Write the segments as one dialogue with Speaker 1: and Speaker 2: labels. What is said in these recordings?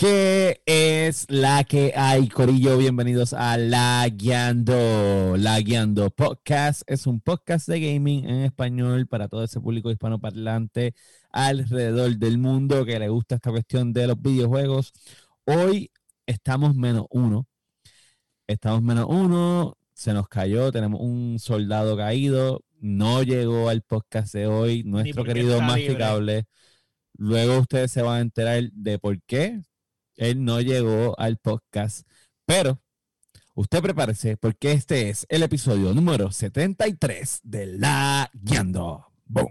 Speaker 1: ¿Qué es la que hay, Corillo? Bienvenidos a La Guiando. La Guiando Podcast es un podcast de gaming en español para todo ese público hispanoparlante alrededor del mundo que le gusta esta cuestión de los videojuegos. Hoy estamos menos uno. Estamos menos uno. Se nos cayó. Tenemos un soldado caído. No llegó al podcast de hoy. Nuestro querido Masticable. Luego ustedes se van a enterar de por qué él no llegó al podcast, pero usted prepárese porque este es el episodio número 73 de La Guiando. Boom.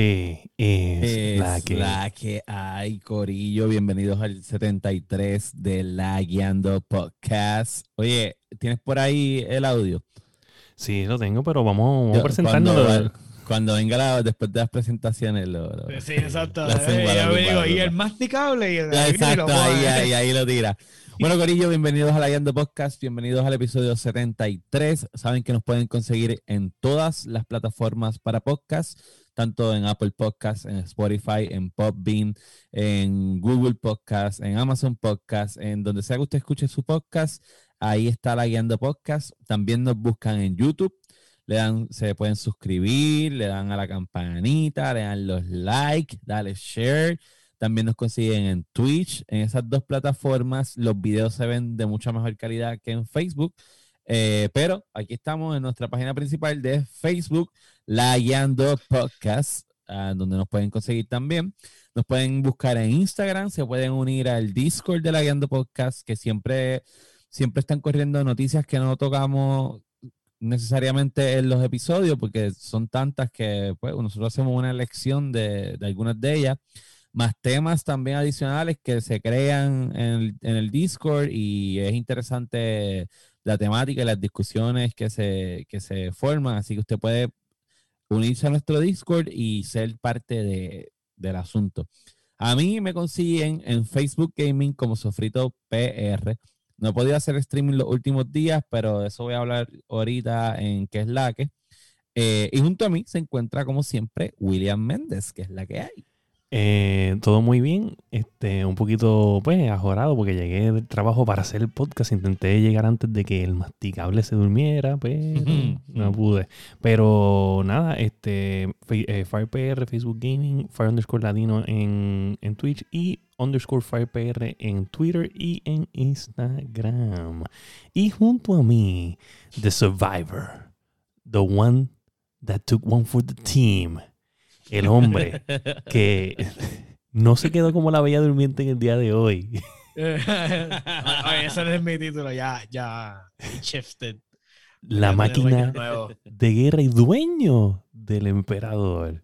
Speaker 2: Que es,
Speaker 1: Es
Speaker 2: la que
Speaker 1: la que hay, Corillo. Bienvenidos al 73 de La Guiando Podcast. Oye, ¿tienes por ahí el audio?
Speaker 2: sí lo tengo, pero vamos, vamos
Speaker 1: Yo-
Speaker 2: presentándolo.
Speaker 1: Cuando, cuando venga la, después de las presentaciones, lo, lo-
Speaker 3: Sí, exacto. Eh, yo digo, y el masticable y el
Speaker 1: Ya,
Speaker 3: y lo
Speaker 1: Exacto, ahí, ahí, ahí lo tira. Bueno, Corillo, bienvenidos a la Guiando Podcast, bienvenidos al episodio 73. Saben que nos pueden conseguir en todas las plataformas para podcast, tanto en Apple Podcast, en Spotify, en Podbean, en Google Podcast, en Amazon Podcast, en donde sea que usted escuche su podcast, ahí está la Guiando Podcast. También nos buscan en YouTube, le dan, se pueden suscribir, le dan a la campanita, le dan los likes, dale share. También nos consiguen en Twitch. En esas dos plataformas los videos se ven de mucha mejor calidad que en Facebook. Eh, pero aquí estamos en nuestra página principal de Facebook, La Guiando Podcast, ah, donde nos pueden conseguir también. Nos pueden buscar en Instagram, se pueden unir al Discord de La Guiando Podcast, que siempre, siempre están corriendo noticias que no tocamos necesariamente en los episodios, porque son tantas que pues, nosotros hacemos una elección de, de algunas de ellas más temas también adicionales que se crean en el, en el Discord y es interesante la temática y las discusiones que se, que se forman, así que usted puede unirse a nuestro Discord y ser parte de, del asunto. A mí me consiguen en Facebook Gaming como Sofrito PR. No he podido hacer streaming los últimos días, pero de eso voy a hablar ahorita en qué es la que. Eh, y junto a mí se encuentra, como siempre, William Méndez, que es la que hay.
Speaker 2: Eh, todo muy bien, este, un poquito pues ajorado porque llegué del trabajo para hacer el podcast, intenté llegar antes de que el masticable se durmiera, pero no pude. Pero nada, este, eh, FirePR, Facebook Gaming, Fire underscore Latino en, en Twitch y underscore FirePR en Twitter y en Instagram. Y junto a mí, The Survivor, the one that took one for the team, el hombre que no se quedó como la bella durmiente en el día de hoy.
Speaker 3: Oye, ese no es mi título, ya, ya. Shifted.
Speaker 2: La
Speaker 3: Ya
Speaker 2: máquina de guerra y dueño del emperador,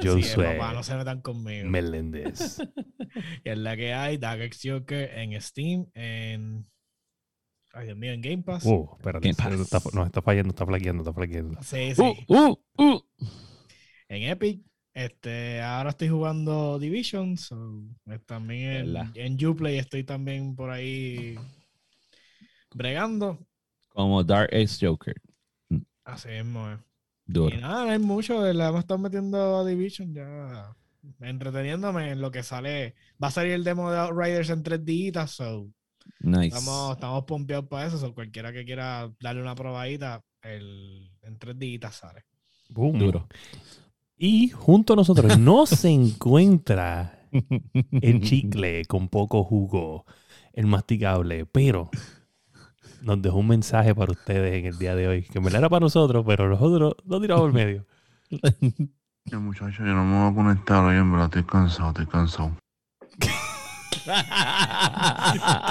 Speaker 3: Sí,
Speaker 2: Josué
Speaker 3: papá, no se metan conmigo.
Speaker 2: Meléndez.
Speaker 3: Y es la que hay, Dark X Joker en Steam, en. Ay, Dios mío, en Game Pass.
Speaker 2: Uh, espérate,
Speaker 1: Game Pass.
Speaker 2: está, no, está fallando, está flaqueando, está flaqueando.
Speaker 3: Sí, sí.
Speaker 1: Uh, uh, uh.
Speaker 3: En Epic. Este, ahora estoy jugando Division. so, eh, también en, en Uplay estoy también por ahí bregando.
Speaker 1: Como Dark Ace Joker.
Speaker 3: Así mismo es.
Speaker 1: Duro.
Speaker 3: Y nada, no hay mucho. Le hemos estado metiendo a Division ya. Entreteniéndome en lo que sale. Va a salir el demo de Outriders en tres días. So,
Speaker 1: Nice.
Speaker 3: estamos, estamos pompeados para eso. So, cualquiera que quiera darle una probadita, el, en tres días sale.
Speaker 2: Boom.
Speaker 1: Duro.
Speaker 2: Y junto a nosotros no se encuentra el chicle con poco jugo, el masticable, pero nos dejó un mensaje para ustedes en el día de hoy, que me era para nosotros, pero nosotros lo tiramos por medio.
Speaker 4: Ya, muchacho, yo no me voy a conectar hoy, en verdad estoy cansado, estoy cansado.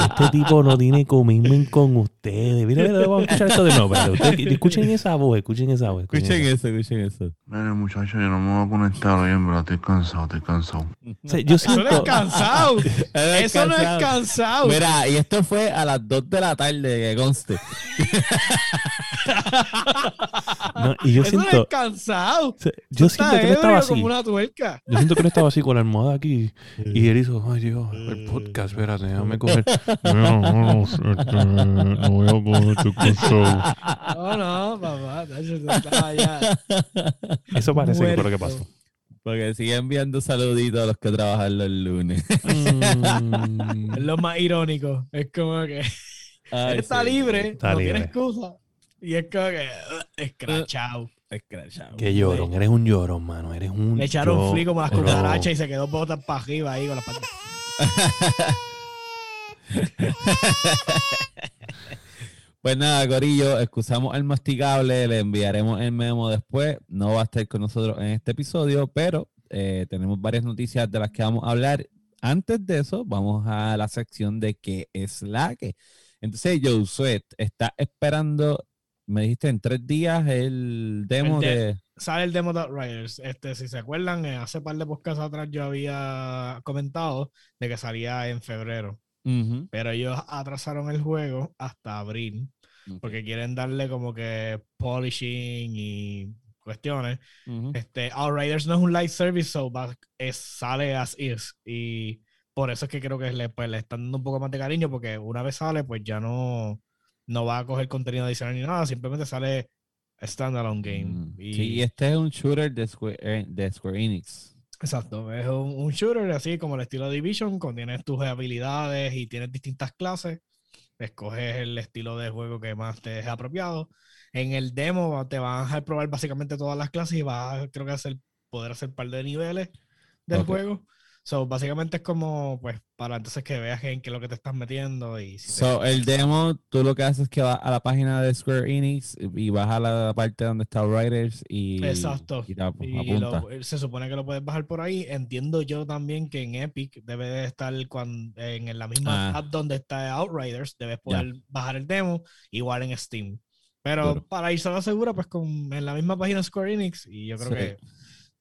Speaker 2: Este tipo no tiene commitment con ustedes. Mira, mira, vamos a escuchar esto de nuevo. espérate, ustedes escuchen esa voz, escuchen esa voz.
Speaker 1: Escuchen eso, escuchen eso.
Speaker 4: Mire, muchacho, yo no me voy a conectar hoy, en verdad, estoy cansado, estoy cansado.
Speaker 2: O sea, yo
Speaker 3: Eso no es
Speaker 2: siento,
Speaker 3: cansado. Eso no es
Speaker 1: cansado.
Speaker 3: cansado.
Speaker 1: Mira, y esto fue a las 2 de la tarde, que conste.
Speaker 2: no, y yo
Speaker 3: Eso no es
Speaker 2: siento,
Speaker 3: cansado.
Speaker 2: o sea, yo siento que no estaba así.
Speaker 3: como una tuerca.
Speaker 2: Yo siento que no estaba así con la almohada aquí. Y él hizo, ay Dios, el podcast, espérate, déjame coger. No, no, no, este, no voy a coger este cansado.
Speaker 3: No, no, papá. estaba ya.
Speaker 2: Eso parece que fue lo que
Speaker 3: Muerto.
Speaker 2: pasó.
Speaker 1: Porque sigue enviando saluditos a los que trabajan los lunes.
Speaker 2: Mm,
Speaker 3: Es lo más irónico. Es como que
Speaker 1: Ay,
Speaker 3: él está
Speaker 1: sí.
Speaker 3: libre,
Speaker 2: Está
Speaker 3: no tiene excusa. Y es como que uh, escrachado.
Speaker 1: Escrachado.
Speaker 2: Qué llorón, eres un llorón, mano. Eres un.
Speaker 3: Le echaron
Speaker 2: yo-
Speaker 3: fli como las cucarachas y se quedó botas para arriba ahí con las patas.
Speaker 1: Pues nada, Corillo, excusamos el masticable, le enviaremos el memo después. No va a estar con nosotros en este episodio, pero eh, tenemos varias noticias de las que vamos a hablar. Antes de eso, vamos a la sección de qué es la que. Entonces, Joe Sweat está esperando, me dijiste en tres días el demo
Speaker 3: El de-
Speaker 1: de.
Speaker 3: Sale el demo de Outriders. Este, si se acuerdan, eh, hace par de podcasts atrás yo había comentado de que salía en febrero.
Speaker 1: Ujú,
Speaker 3: Pero ellos atrasaron el juego hasta abril.
Speaker 1: ok,
Speaker 3: Porque quieren darle como que polishing y cuestiones.
Speaker 1: ujú.
Speaker 3: Este, Outriders no es un live service, so es, sale as is. Y por eso es que creo que le, pues, le están dando un poco más de cariño, porque una vez sale, pues ya no, no va a coger contenido adicional ni nada, simplemente sale standalone game.
Speaker 1: Mm,
Speaker 3: Y,
Speaker 1: Sí, y este es un shooter de Square, eh, de Square Enix.
Speaker 3: Exacto, es un, un shooter así como el estilo Division, contienes tus habilidades y tienes distintas clases. Escoges el estilo de juego que más te es apropiado. En el demo te van a dejar probar básicamente todas las clases y vas a, creo que hacer, poder hacer un par de niveles del juego. So, básicamente es como, pues, para entonces que veas en qué es lo que te estás metiendo y si te-
Speaker 1: So, el demo, tú lo que haces es que vas a la página de Square Enix y vas a la parte donde está Writers y,
Speaker 3: Exacto.
Speaker 1: y
Speaker 3: lo- se supone que lo puedes bajar por ahí. Entiendo yo también que en Epic debe de estar cuan- en la misma
Speaker 1: Ah.
Speaker 3: app donde está Outriders, debes poder bajar el demo, igual en Steam. Pero
Speaker 1: Claro.
Speaker 3: para irse a la segura, pues con, en la misma página Square Enix, y yo creo
Speaker 1: Sí.
Speaker 3: que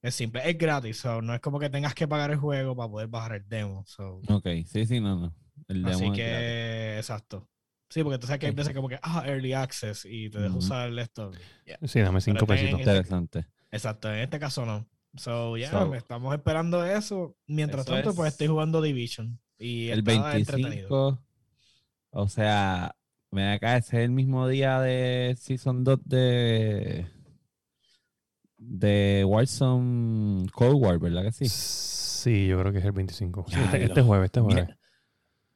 Speaker 3: es simple, es gratis, so, no es como que tengas que pagar el juego para poder bajar el demo. so.
Speaker 1: Ok, sí, sí, no, no. El demo
Speaker 3: Así
Speaker 1: es
Speaker 3: que,
Speaker 1: gratis.
Speaker 3: exacto. Sí, porque tú sabes que hay veces como que, ah, Early Access, y te dejo
Speaker 1: Ujú.
Speaker 3: usar esto. Yeah.
Speaker 2: Sí, dame cinco
Speaker 3: Pero
Speaker 2: pesitos.
Speaker 3: ten-
Speaker 1: Interesante.
Speaker 3: Exacto, en este caso no. So, ya,
Speaker 1: So-
Speaker 3: estamos esperando eso. Mientras
Speaker 1: Eso
Speaker 3: tanto, pues
Speaker 1: es
Speaker 3: estoy jugando Division. Y
Speaker 1: El
Speaker 3: estaba entretenido.
Speaker 1: 25, o sea, me acá ese es el mismo día de Season 2 de de Warzone Cold War, ¿verdad que sí?
Speaker 2: Sí, yo creo que es el 25. Sí,
Speaker 1: Ya,
Speaker 2: este, este jueves, este
Speaker 1: Mira.
Speaker 2: jueves.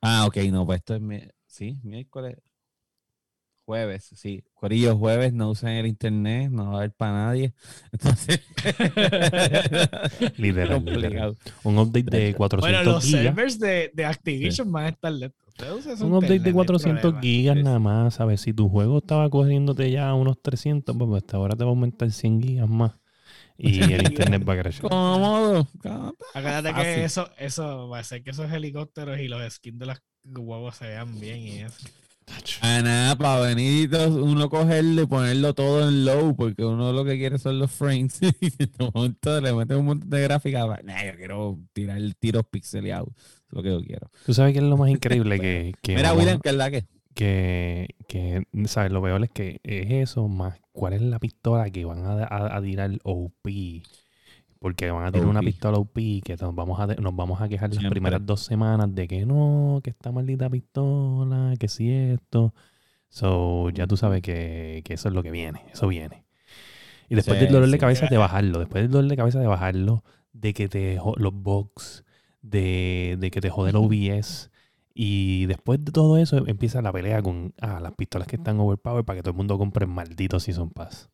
Speaker 1: Ah, ok, no, pues esto es mi- sí, miércoles, jueves, sí. Corillo, jueves, no usen el internet, no va a haber para nadie. Entonces,
Speaker 2: Literal. Un update de
Speaker 1: Bueno,
Speaker 2: 400
Speaker 3: Bueno, los
Speaker 2: gigas.
Speaker 3: servers de, de Activision van a estar lentos.
Speaker 2: Un update de
Speaker 3: no hay
Speaker 2: 400
Speaker 3: problema.
Speaker 2: gigas nada más, ¿sabes? Si tu juego estaba corriéndote ya a unos 300, pues hasta ahora te va a aumentar 100 gigas más. Y el internet va a crecer.
Speaker 1: Cómodo. cómodo.
Speaker 3: Acuérdate que eso, eso va a ser que esos helicópteros y los skins de las huevos se vean bien y eso.
Speaker 1: A nada, para venir uno cogerlo y ponerlo todo en low, porque uno lo que quiere son los frames. y de momento le meten un montón de gráficas. va, Nah, yo quiero tirar tiros pixeleados. Lo que yo quiero.
Speaker 2: Tú sabes que es lo más increíble que, que,
Speaker 1: Mira, William, ¿qué es la que?
Speaker 2: que, que, ¿sabes? Lo peor es que es eso, más cuál es la pistola que van a, a- a tirar OP. Porque van a tirar una pistola OP que nos vamos a, nos vamos a quejar las primeras dos semanas de que no, que esta maldita pistola, que si esto. So, ya tú sabes que, que eso es lo que viene, eso viene. Y después
Speaker 1: Sí,
Speaker 2: del dolor de
Speaker 1: sí.
Speaker 2: cabeza de bajarlo, después del dolor de cabeza de bajarlo, de que te los bugs, de, de que te jode el OBS. Y después de todo eso empieza la pelea con ah, las pistolas que están overpowered para que todo el mundo compre el maldito Season Pass.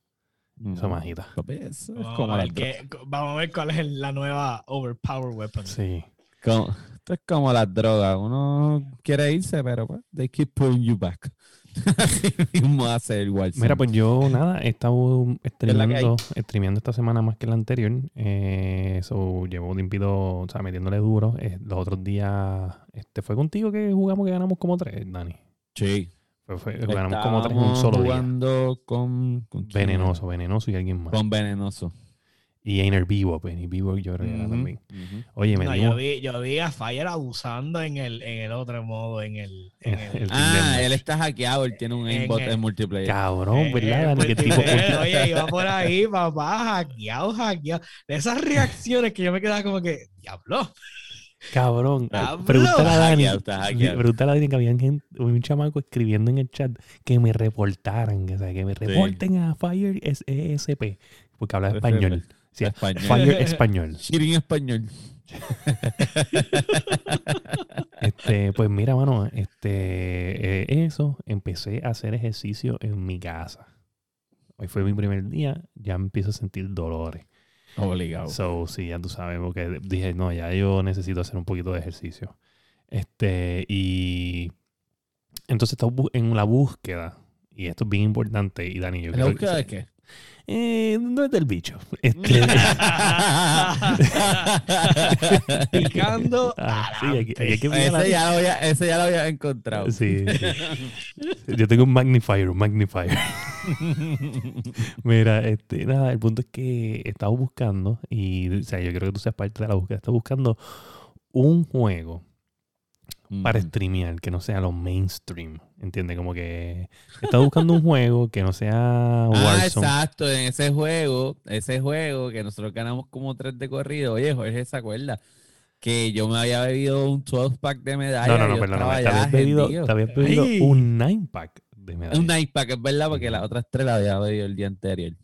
Speaker 2: Eso
Speaker 1: Mm.
Speaker 2: majita.
Speaker 1: Eso es
Speaker 3: Vamos,
Speaker 1: como
Speaker 3: a
Speaker 1: la
Speaker 3: ver qué- vamos a ver cuál es la nueva overpower weapon.
Speaker 2: Sí.
Speaker 1: como- esto es como las drogas. Uno quiere irse, pero pues, they keep pulling you back. Mismo hace el Warzone.
Speaker 2: Mira, pues yo nada, he estado streameando, streameando esta semana más que la anterior. Eh, so, llevo limpido, o sea, metiéndole duro. Eh, los otros días, este, fue contigo que jugamos que ganamos como tres, Dani.
Speaker 1: Sí.
Speaker 2: Fue- fue- ganamos como tres en un
Speaker 1: Estábamos
Speaker 2: solo día.
Speaker 1: jugando con, con quién?
Speaker 2: Venenoso, venenoso y alguien más.
Speaker 1: Con Venenoso.
Speaker 2: Y Einer Vivo, pues, y Vivo yo creo que era
Speaker 1: Ujú,
Speaker 2: también. Oye, me
Speaker 3: No, yo, vi, yo vi a Fire abusando en el, en el otro modo, en el... En el,
Speaker 2: El
Speaker 1: Ah, él está hackeado, él tiene un
Speaker 3: En
Speaker 1: aimbot
Speaker 3: el-
Speaker 1: en multiplayer.
Speaker 2: Cabrón,
Speaker 3: Eh,
Speaker 2: ¿verdad,
Speaker 3: eh?
Speaker 2: Que
Speaker 3: pues,
Speaker 2: tipo,
Speaker 3: eh, Oye, iba por ahí, papá, hackeado, hackeado. De esas reacciones que yo me quedaba como que, diablo.
Speaker 2: cabrón. Pregúntale a Dani. Pregúntale a Dani que había gente, un chamaco escribiendo en el chat que me reportaran, que, o sea, que me reporten a Fire ESP, porque habla español. Sí,
Speaker 1: Español.
Speaker 2: Fire español.
Speaker 1: Shirin español.
Speaker 2: Este, pues mira, mano, este, eh, eso, empecé a hacer ejercicio en mi casa. Hoy fue mi primer día, ya empiezo a sentir dolores.
Speaker 1: Obligado.
Speaker 2: So, sí, ya tú sabes, porque dije, no, ya yo necesito hacer un poquito de ejercicio. Este, y entonces estaba en la búsqueda, y esto es bien importante, y Dani, yo
Speaker 1: ¿La
Speaker 2: creo
Speaker 1: búsqueda
Speaker 2: que...
Speaker 1: de qué?
Speaker 2: Eh, no es del bicho. Este,
Speaker 3: Picando.
Speaker 2: ah, sí, aquí, aquí hay que mirar
Speaker 1: ese, ya lo había, ese ya lo había encontrado.
Speaker 2: Sí, sí. Yo tengo un magnifier, un magnifier. Mira, este, nada, el punto es que he estado buscando, y o sea, yo creo que tú seas parte de la búsqueda, estaba buscando un juego para
Speaker 1: Ujú.
Speaker 2: streamear que no sea lo mainstream. ¿Entiendes? Como que estado buscando un juego que no sea
Speaker 1: Ah,
Speaker 2: Warzone.
Speaker 1: exacto, en ese juego, ese juego que nosotros ganamos como tres de corrido. Oye, Jorge, ¿se acuerda? Que yo me había bebido un 12 pack de medallas.
Speaker 2: no, no, no, perdóname. Te habías bebido, te habías bebido
Speaker 3: Ay.
Speaker 2: un 9 pack de medallas.
Speaker 1: Un night pack, es verdad, porque las otras tres las había bebido el día anterior.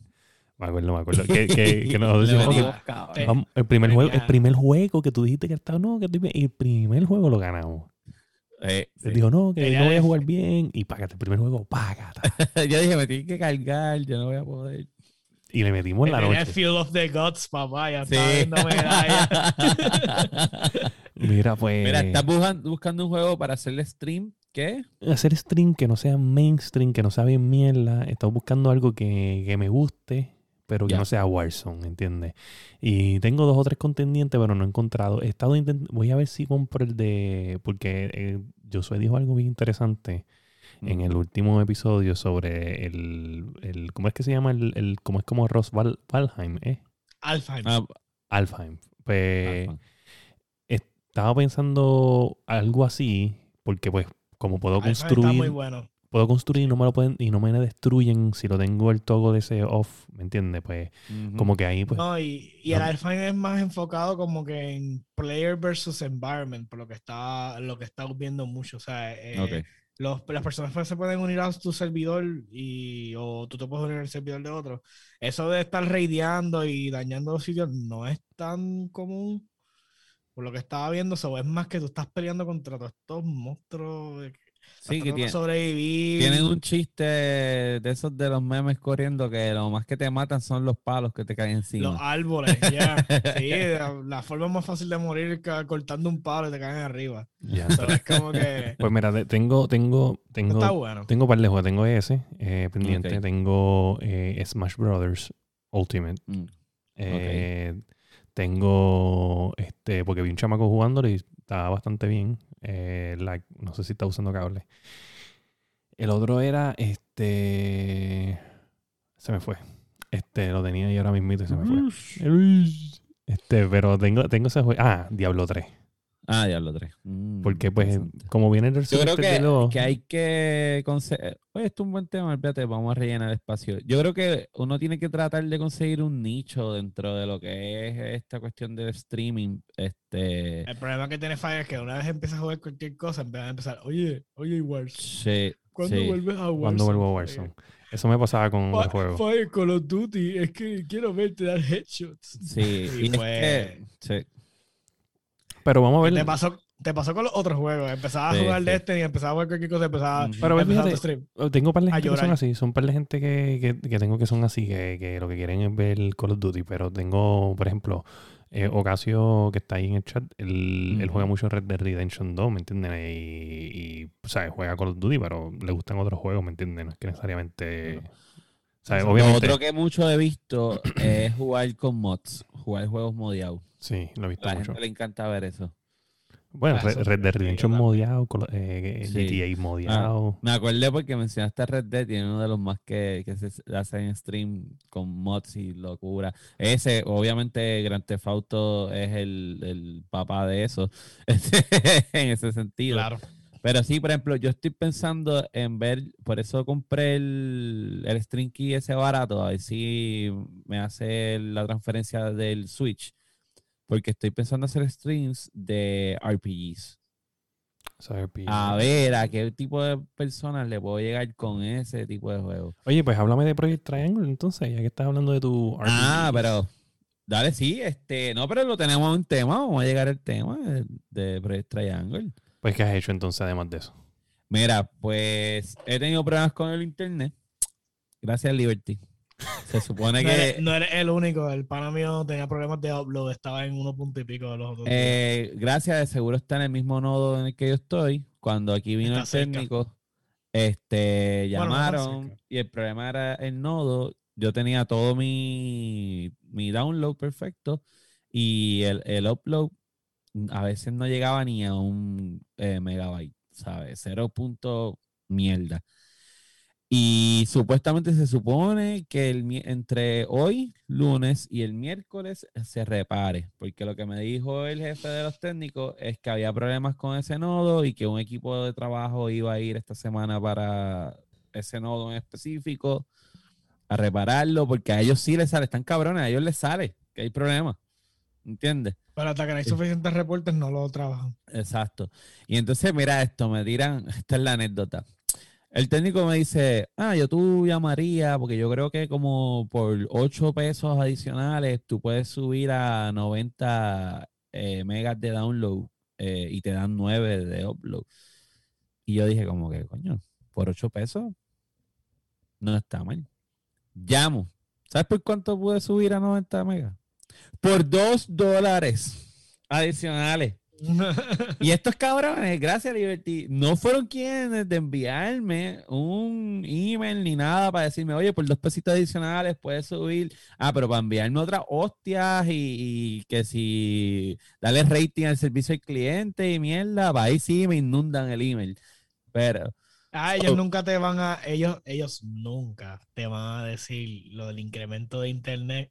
Speaker 2: Me acuerdo, me acuerdo. Que, que, que nosotros
Speaker 1: Le
Speaker 2: decimos,
Speaker 1: metimos,
Speaker 2: "Ok,
Speaker 1: cabrón.
Speaker 2: vamos, el primer juego, el primer juego que tú dijiste que estaba, no, que estoy bien", y el primer juego lo ganamos.
Speaker 1: Eh, sí.
Speaker 2: dijo, no, que
Speaker 3: Tenía
Speaker 2: no voy a jugar bien. Y págate el primer juego, págate.
Speaker 1: yo dije, me tienen que cargar, yo no voy a poder.
Speaker 2: Y le metimos en la
Speaker 3: Tenía el
Speaker 2: noche.
Speaker 3: Field of the Gods, papá. Ya
Speaker 1: Sí.
Speaker 3: medallas.
Speaker 2: Mira, pues.
Speaker 1: Mira, estás buscan- buscando un juego para hacerle stream. ¿Qué?
Speaker 2: Hacer stream que no sea mainstream, que no sea bien mierda. Estaba buscando algo que, que me guste, pero que
Speaker 1: Ya.
Speaker 2: no sea Warzone, ¿entiendes? Y tengo dos o tres contendientes, pero no he encontrado. He estado intent- Voy a ver si compro el de. Porque eh, Josué dijo algo bien interesante en el último episodio sobre el. el ¿Cómo es que se llama? El, el- ¿Cómo es como Ross Val- Valheim? ¿eh?
Speaker 3: Alfheim.
Speaker 1: Ah,
Speaker 2: Alfheim. Pues.
Speaker 1: ah,
Speaker 2: estaba pensando algo así, porque pues como puedo
Speaker 3: Alfheim está
Speaker 2: construir,
Speaker 3: muy bueno.
Speaker 2: Puedo construir y no me lo pueden, y no me destruyen si lo tengo el togo de ese off, ¿me entiendes? Pues
Speaker 1: ujú.
Speaker 2: como que ahí pues
Speaker 3: No, y, y el
Speaker 2: no.
Speaker 3: Alfheim es más enfocado como que en player versus environment, por lo que está, lo que estamos viendo mucho. O sea, eh,
Speaker 1: Ok.
Speaker 3: los- las personas pues, se pueden unir a tu servidor y o tú te puedes unir al servidor de otro. Eso de estar raideando y dañando los sitios no es tan común. Por lo que estaba viendo, eso es más que tú estás peleando contra todos estos monstruos.
Speaker 1: Sí, que tiene-
Speaker 3: sobrevivir.
Speaker 1: Tienen un chiste de esos de los memes corriendo que lo más que te matan son los palos que te caen encima.
Speaker 3: Los árboles, ya. Sí, la, la forma más fácil de morir es cortando un palo y te caen arriba. So, es como que
Speaker 2: Pues mira, tengo, tengo, tengo,
Speaker 3: está bueno.
Speaker 2: tengo un par de juegos, tengo ese eh, pendiente, tengo eh, Smash Brothers Ultimate.
Speaker 1: Mm.
Speaker 2: Eh, Tengo este, porque vi un chamaco jugándolo y estaba bastante bien. Eh, like, no sé si está usando cable. El otro era este. Se me fue. Este, lo tenía y ahora mismo y se me fue. Este, pero tengo, tengo ese juego. Ah, Diablo 3.
Speaker 1: Ah, Diablo 3. Mm,
Speaker 2: Porque, pues, como viene el
Speaker 1: Yo creo
Speaker 2: de
Speaker 1: que,
Speaker 2: dos-
Speaker 1: que hay que conseguir. Oye, esto es un buen tema, olvídate, vamos a rellenar espacio. Yo creo que uno tiene que tratar de conseguir un nicho dentro de lo que es esta cuestión del streaming. Este.
Speaker 3: El problema que tiene Fire es que una vez empiezas a jugar cualquier cosa, empiezan a empezar, oye, oye, Warzone,
Speaker 1: Sí,
Speaker 3: ¿cuándo
Speaker 1: sí.
Speaker 3: vuelves a Warzone?
Speaker 2: cuando vuelvo a Warzone. Eso me pasaba con
Speaker 3: Fa-
Speaker 2: el juego.
Speaker 3: Fire Call of Duty, es que quiero verte dar headshots.
Speaker 1: Sí,
Speaker 3: Y
Speaker 1: y es
Speaker 3: fue-
Speaker 1: que- sí.
Speaker 2: Pero vamos a
Speaker 3: Te
Speaker 2: ver.
Speaker 3: pasó, te pasó con los otros juegos. Empezabas
Speaker 1: Sí,
Speaker 3: a jugar
Speaker 1: sí.
Speaker 3: Destiny, empezabas a jugar cualquier cosa, empezabas,
Speaker 1: Ujú.
Speaker 2: Pero ve,
Speaker 3: empezabas
Speaker 2: fíjate,
Speaker 3: stream.
Speaker 2: Oh, Tengo un par de gente que son así, son un par de gente que, que, que tengo que son así, que, que lo que quieren es ver Call of Duty, pero tengo, por ejemplo, Eh, Ocasio, que está ahí en el chat, él, juega mucho Red Dead Redemption 2, ¿me entiendes? Y, y, o sea, juega Call of Duty, pero le gustan otros juegos, ¿me entiendes? No es que necesariamente... O sea,
Speaker 1: Lo
Speaker 2: obviamente...
Speaker 1: otro que mucho he visto es jugar con mods, jugar juegos modiados.
Speaker 2: Sí, lo he visto
Speaker 1: A la
Speaker 2: mucho.
Speaker 1: gente le encanta ver eso.
Speaker 2: Bueno,
Speaker 3: Ah,
Speaker 2: Red, Dead Redemption modiado, eh,
Speaker 1: Sí.
Speaker 2: GTA modiado.
Speaker 1: Me acordé porque mencionaste Red Dead, tiene uno de los más que, que se hacen en stream con mods y locura. Ese, obviamente, Grand Theft Auto es el, el papá de eso, en ese sentido.
Speaker 3: Claro.
Speaker 1: Pero sí, por ejemplo, yo estoy pensando en ver, por eso compré el, el Stream Key ese barato, a ver si me hace la transferencia del Switch. Porque estoy pensando hacer streams de RPGs.
Speaker 2: RPG.
Speaker 1: A ver a qué tipo de personas le puedo llegar con ese tipo de juego.
Speaker 2: Oye, pues háblame de Project Triangle entonces, ya que estás hablando de tu
Speaker 1: Ah,
Speaker 2: RPGs.
Speaker 1: pero dale, sí, este, no, pero lo tenemos en un tema, vamos a llegar al tema de, de Project Triangle.
Speaker 2: Pues, ¿qué has hecho entonces además de eso?
Speaker 1: Mira, pues he tenido problemas con el internet. Gracias, Liberty. Se supone
Speaker 3: No eres,
Speaker 1: que
Speaker 3: no eres el único. El pana mío tenía problemas de upload. Estaba en uno punto y pico de los otros.
Speaker 1: eh, gracias, de seguro está en el mismo nodo en el que yo estoy. Cuando aquí vino
Speaker 3: Está
Speaker 1: el
Speaker 3: cerca.
Speaker 1: técnico, este,
Speaker 3: Bueno, no tan
Speaker 1: llamaron y el problema era el nodo. Yo tenía todo mi, mi download perfecto y el, el upload a veces no llegaba ni a un eh, megabyte, ¿sabes? Cero punto mierda. Y supuestamente se supone que el, entre hoy, lunes, y el miércoles se repare, porque lo que me dijo el jefe de los técnicos es que había problemas con ese nodo y que un equipo de trabajo iba a ir esta semana para ese nodo en específico a repararlo, porque a ellos sí les sale, están cabrones, a ellos les sale, que hay problemas, ¿entiendes?
Speaker 3: Pero hasta que no hay suficientes reportes, no lo trabajan.
Speaker 1: Exacto. Y entonces, mira esto, me tiran, esta es la anécdota. El técnico me dice, ah, yo tú llamaría, porque yo creo que como por 8 pesos adicionales tú puedes subir a 90 eh, megas de download eh, y te dan 9 de upload. Y yo dije como que, coño, por 8 pesos no está mal. Llamo. ¿Sabes por cuánto pude subir a 90 megas? Por 2 dólares adicionales. Y estos cabrones, gracias Liberty, no fueron quienes de enviarme un email ni nada para decirme, oye, por dos pesitos adicionales puedes subir. Ah, pero para enviarme otras hostias y, y que si darle rating al servicio al cliente y mierda, va ahí sí me inundan el email. Pero,
Speaker 3: Ah, ellos
Speaker 1: So-
Speaker 3: nunca te van a, ellos, ellos nunca te van a decir lo del incremento de internet.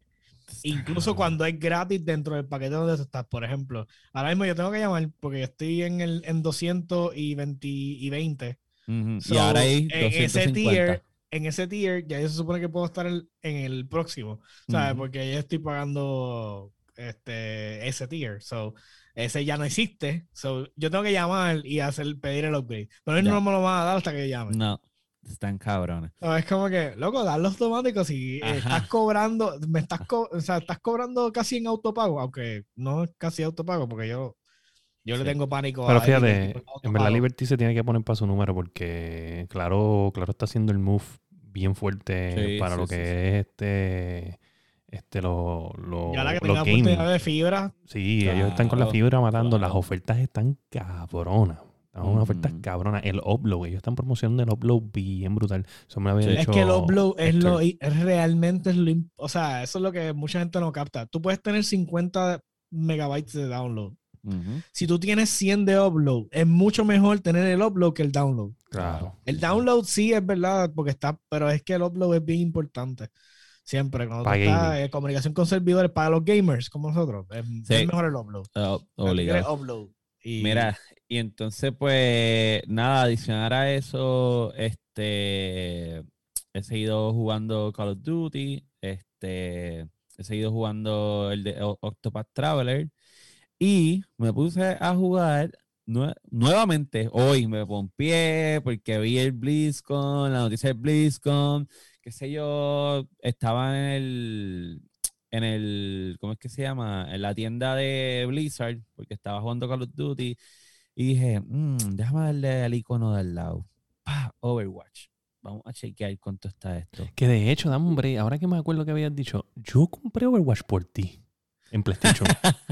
Speaker 3: Incluso cuando es gratis dentro del paquete donde tú estás. Por ejemplo, ahora mismo yo tengo que llamar porque yo estoy en el en 220 y 20.
Speaker 1: ujú, y
Speaker 3: So,
Speaker 1: ahora hay
Speaker 3: en ese
Speaker 1: 250.
Speaker 3: tier, en ese tier, ya yo se supone que puedo estar en, el próximo, ¿sabes? Porque ya estoy pagando este, ese tier. So, ese ya no existe. So, yo tengo que llamar y hacer, pedir el upgrade. Pero
Speaker 1: Ya.
Speaker 3: no me lo van a dar hasta que llame.
Speaker 1: No, están cabrones.
Speaker 3: No, es como que, loco, dar los automáticos y eh,
Speaker 1: Ajá.
Speaker 3: estás cobrando, me estás, co- o sea, estás cobrando casi en autopago, aunque no es casi autopago porque yo, yo
Speaker 1: Sí.
Speaker 3: le tengo pánico
Speaker 2: Pero
Speaker 3: a
Speaker 2: fíjate, en verdad. Liberty se tiene que poner para su número porque claro, claro está haciendo el move bien fuerte
Speaker 1: Sí,
Speaker 2: para
Speaker 1: sí,
Speaker 2: lo
Speaker 1: sí,
Speaker 2: que
Speaker 1: sí.
Speaker 2: es este este lo, lo,
Speaker 3: Ya la que
Speaker 2: los
Speaker 3: tenga oportunidad de fibra,
Speaker 2: Sí, ellos están con la fibra matando. Las ofertas están cabronas. Están unas ofertas cabronas. El upload, ellos están promocionando el upload bien brutal. Eso me lo había
Speaker 1: Sí.
Speaker 2: dicho
Speaker 3: es que el upload es lo, es realmente es lo, o sea, eso es lo que mucha gente no capta. Tú puedes tener 50 megabytes de download. Si tú tienes 100 de upload, es mucho mejor tener el upload que el download.
Speaker 2: Claro.
Speaker 3: El download sí es verdad, porque está, pero es que el upload es bien importante. Siempre, cuando tú estás en comunicación con servidores para los gamers como nosotros, es,
Speaker 1: Sí.
Speaker 3: es mejor el upload. Quieres
Speaker 1: obligado.
Speaker 3: upload. Y
Speaker 1: Mira, y entonces, pues, nada, adicionar a eso, este, he seguido jugando Call of Duty, este, he seguido jugando el de Octopath Traveler y me puse a jugar nue- nuevamente. Hoy me pompié porque vi el BlizzCon, la noticia del BlizzCon, qué sé yo, estaba en el, en el, ¿cómo es que se llama? En la tienda de Blizzard, porque estaba jugando Call of Duty, y dije, "Mm, déjame darle al icono de al lado. Pa, Overwatch. Vamos a chequear cuánto está esto.
Speaker 2: Que de hecho, dame un break. Ahora que me acuerdo que habías dicho, yo compré Overwatch por ti. en PlayStation.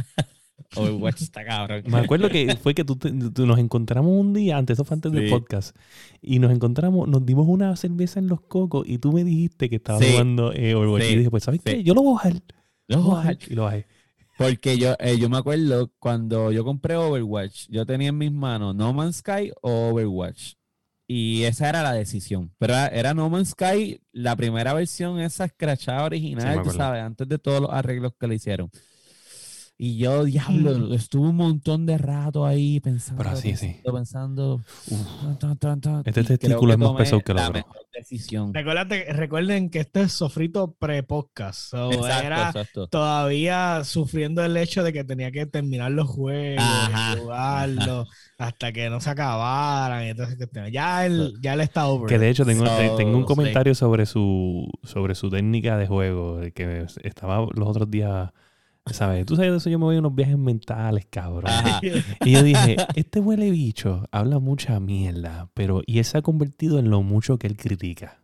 Speaker 1: Overwatch está cabrón.
Speaker 2: Me acuerdo que fue que tú, te- tú- nos encontramos un día, antes, eso fue antes del podcast, y nos encontramos, nos dimos una cerveza en los cocos y tú me dijiste que estabas
Speaker 1: Sí.
Speaker 2: jugando eh, Overwatch.
Speaker 1: Sí.
Speaker 2: Y dije, pues, ¿sabes qué? Yo lo voy a bajar. Lo voy a bajar. Y lo bajé.
Speaker 1: Porque yo, eh, yo me acuerdo cuando yo compré Overwatch, yo tenía en mis manos No Man's Sky o Overwatch. Y esa era la decisión. Pero era, era No Man's Sky, la primera versión, esa escrachada
Speaker 2: Sí,
Speaker 1: original, tú
Speaker 2: acuerdo.
Speaker 1: sabes, antes de todos los arreglos que le hicieron. Y yo, diablo, estuve un montón de rato ahí pensando,
Speaker 2: Pero así, sí.
Speaker 1: pensando, pensando. tan, tan, tan, tan,
Speaker 2: Este testículo es más pesado que el
Speaker 1: la
Speaker 2: otro.
Speaker 1: mejor decisión.
Speaker 3: Recuerden que este es sofrito pre-podcast. So,
Speaker 1: Exacto,
Speaker 3: era
Speaker 1: exacto.
Speaker 3: todavía sufriendo el hecho de que tenía que terminar los juegos,
Speaker 1: Ajá,
Speaker 3: jugarlos, hasta que no se acabaran. Entonces, ya él, ya él está over.
Speaker 2: Que de hecho tengo,
Speaker 1: So,
Speaker 2: tengo un
Speaker 1: sí.
Speaker 2: comentario sobre su sobre su técnica de juego, de que estaba los otros días, ¿sabes? Tú sabes de eso, yo me voy a unos viajes mentales, cabrón.
Speaker 1: Ajá.
Speaker 2: Y yo dije, este huele bicho habla mucha mierda, pero y él se ha convertido en lo mucho que él critica.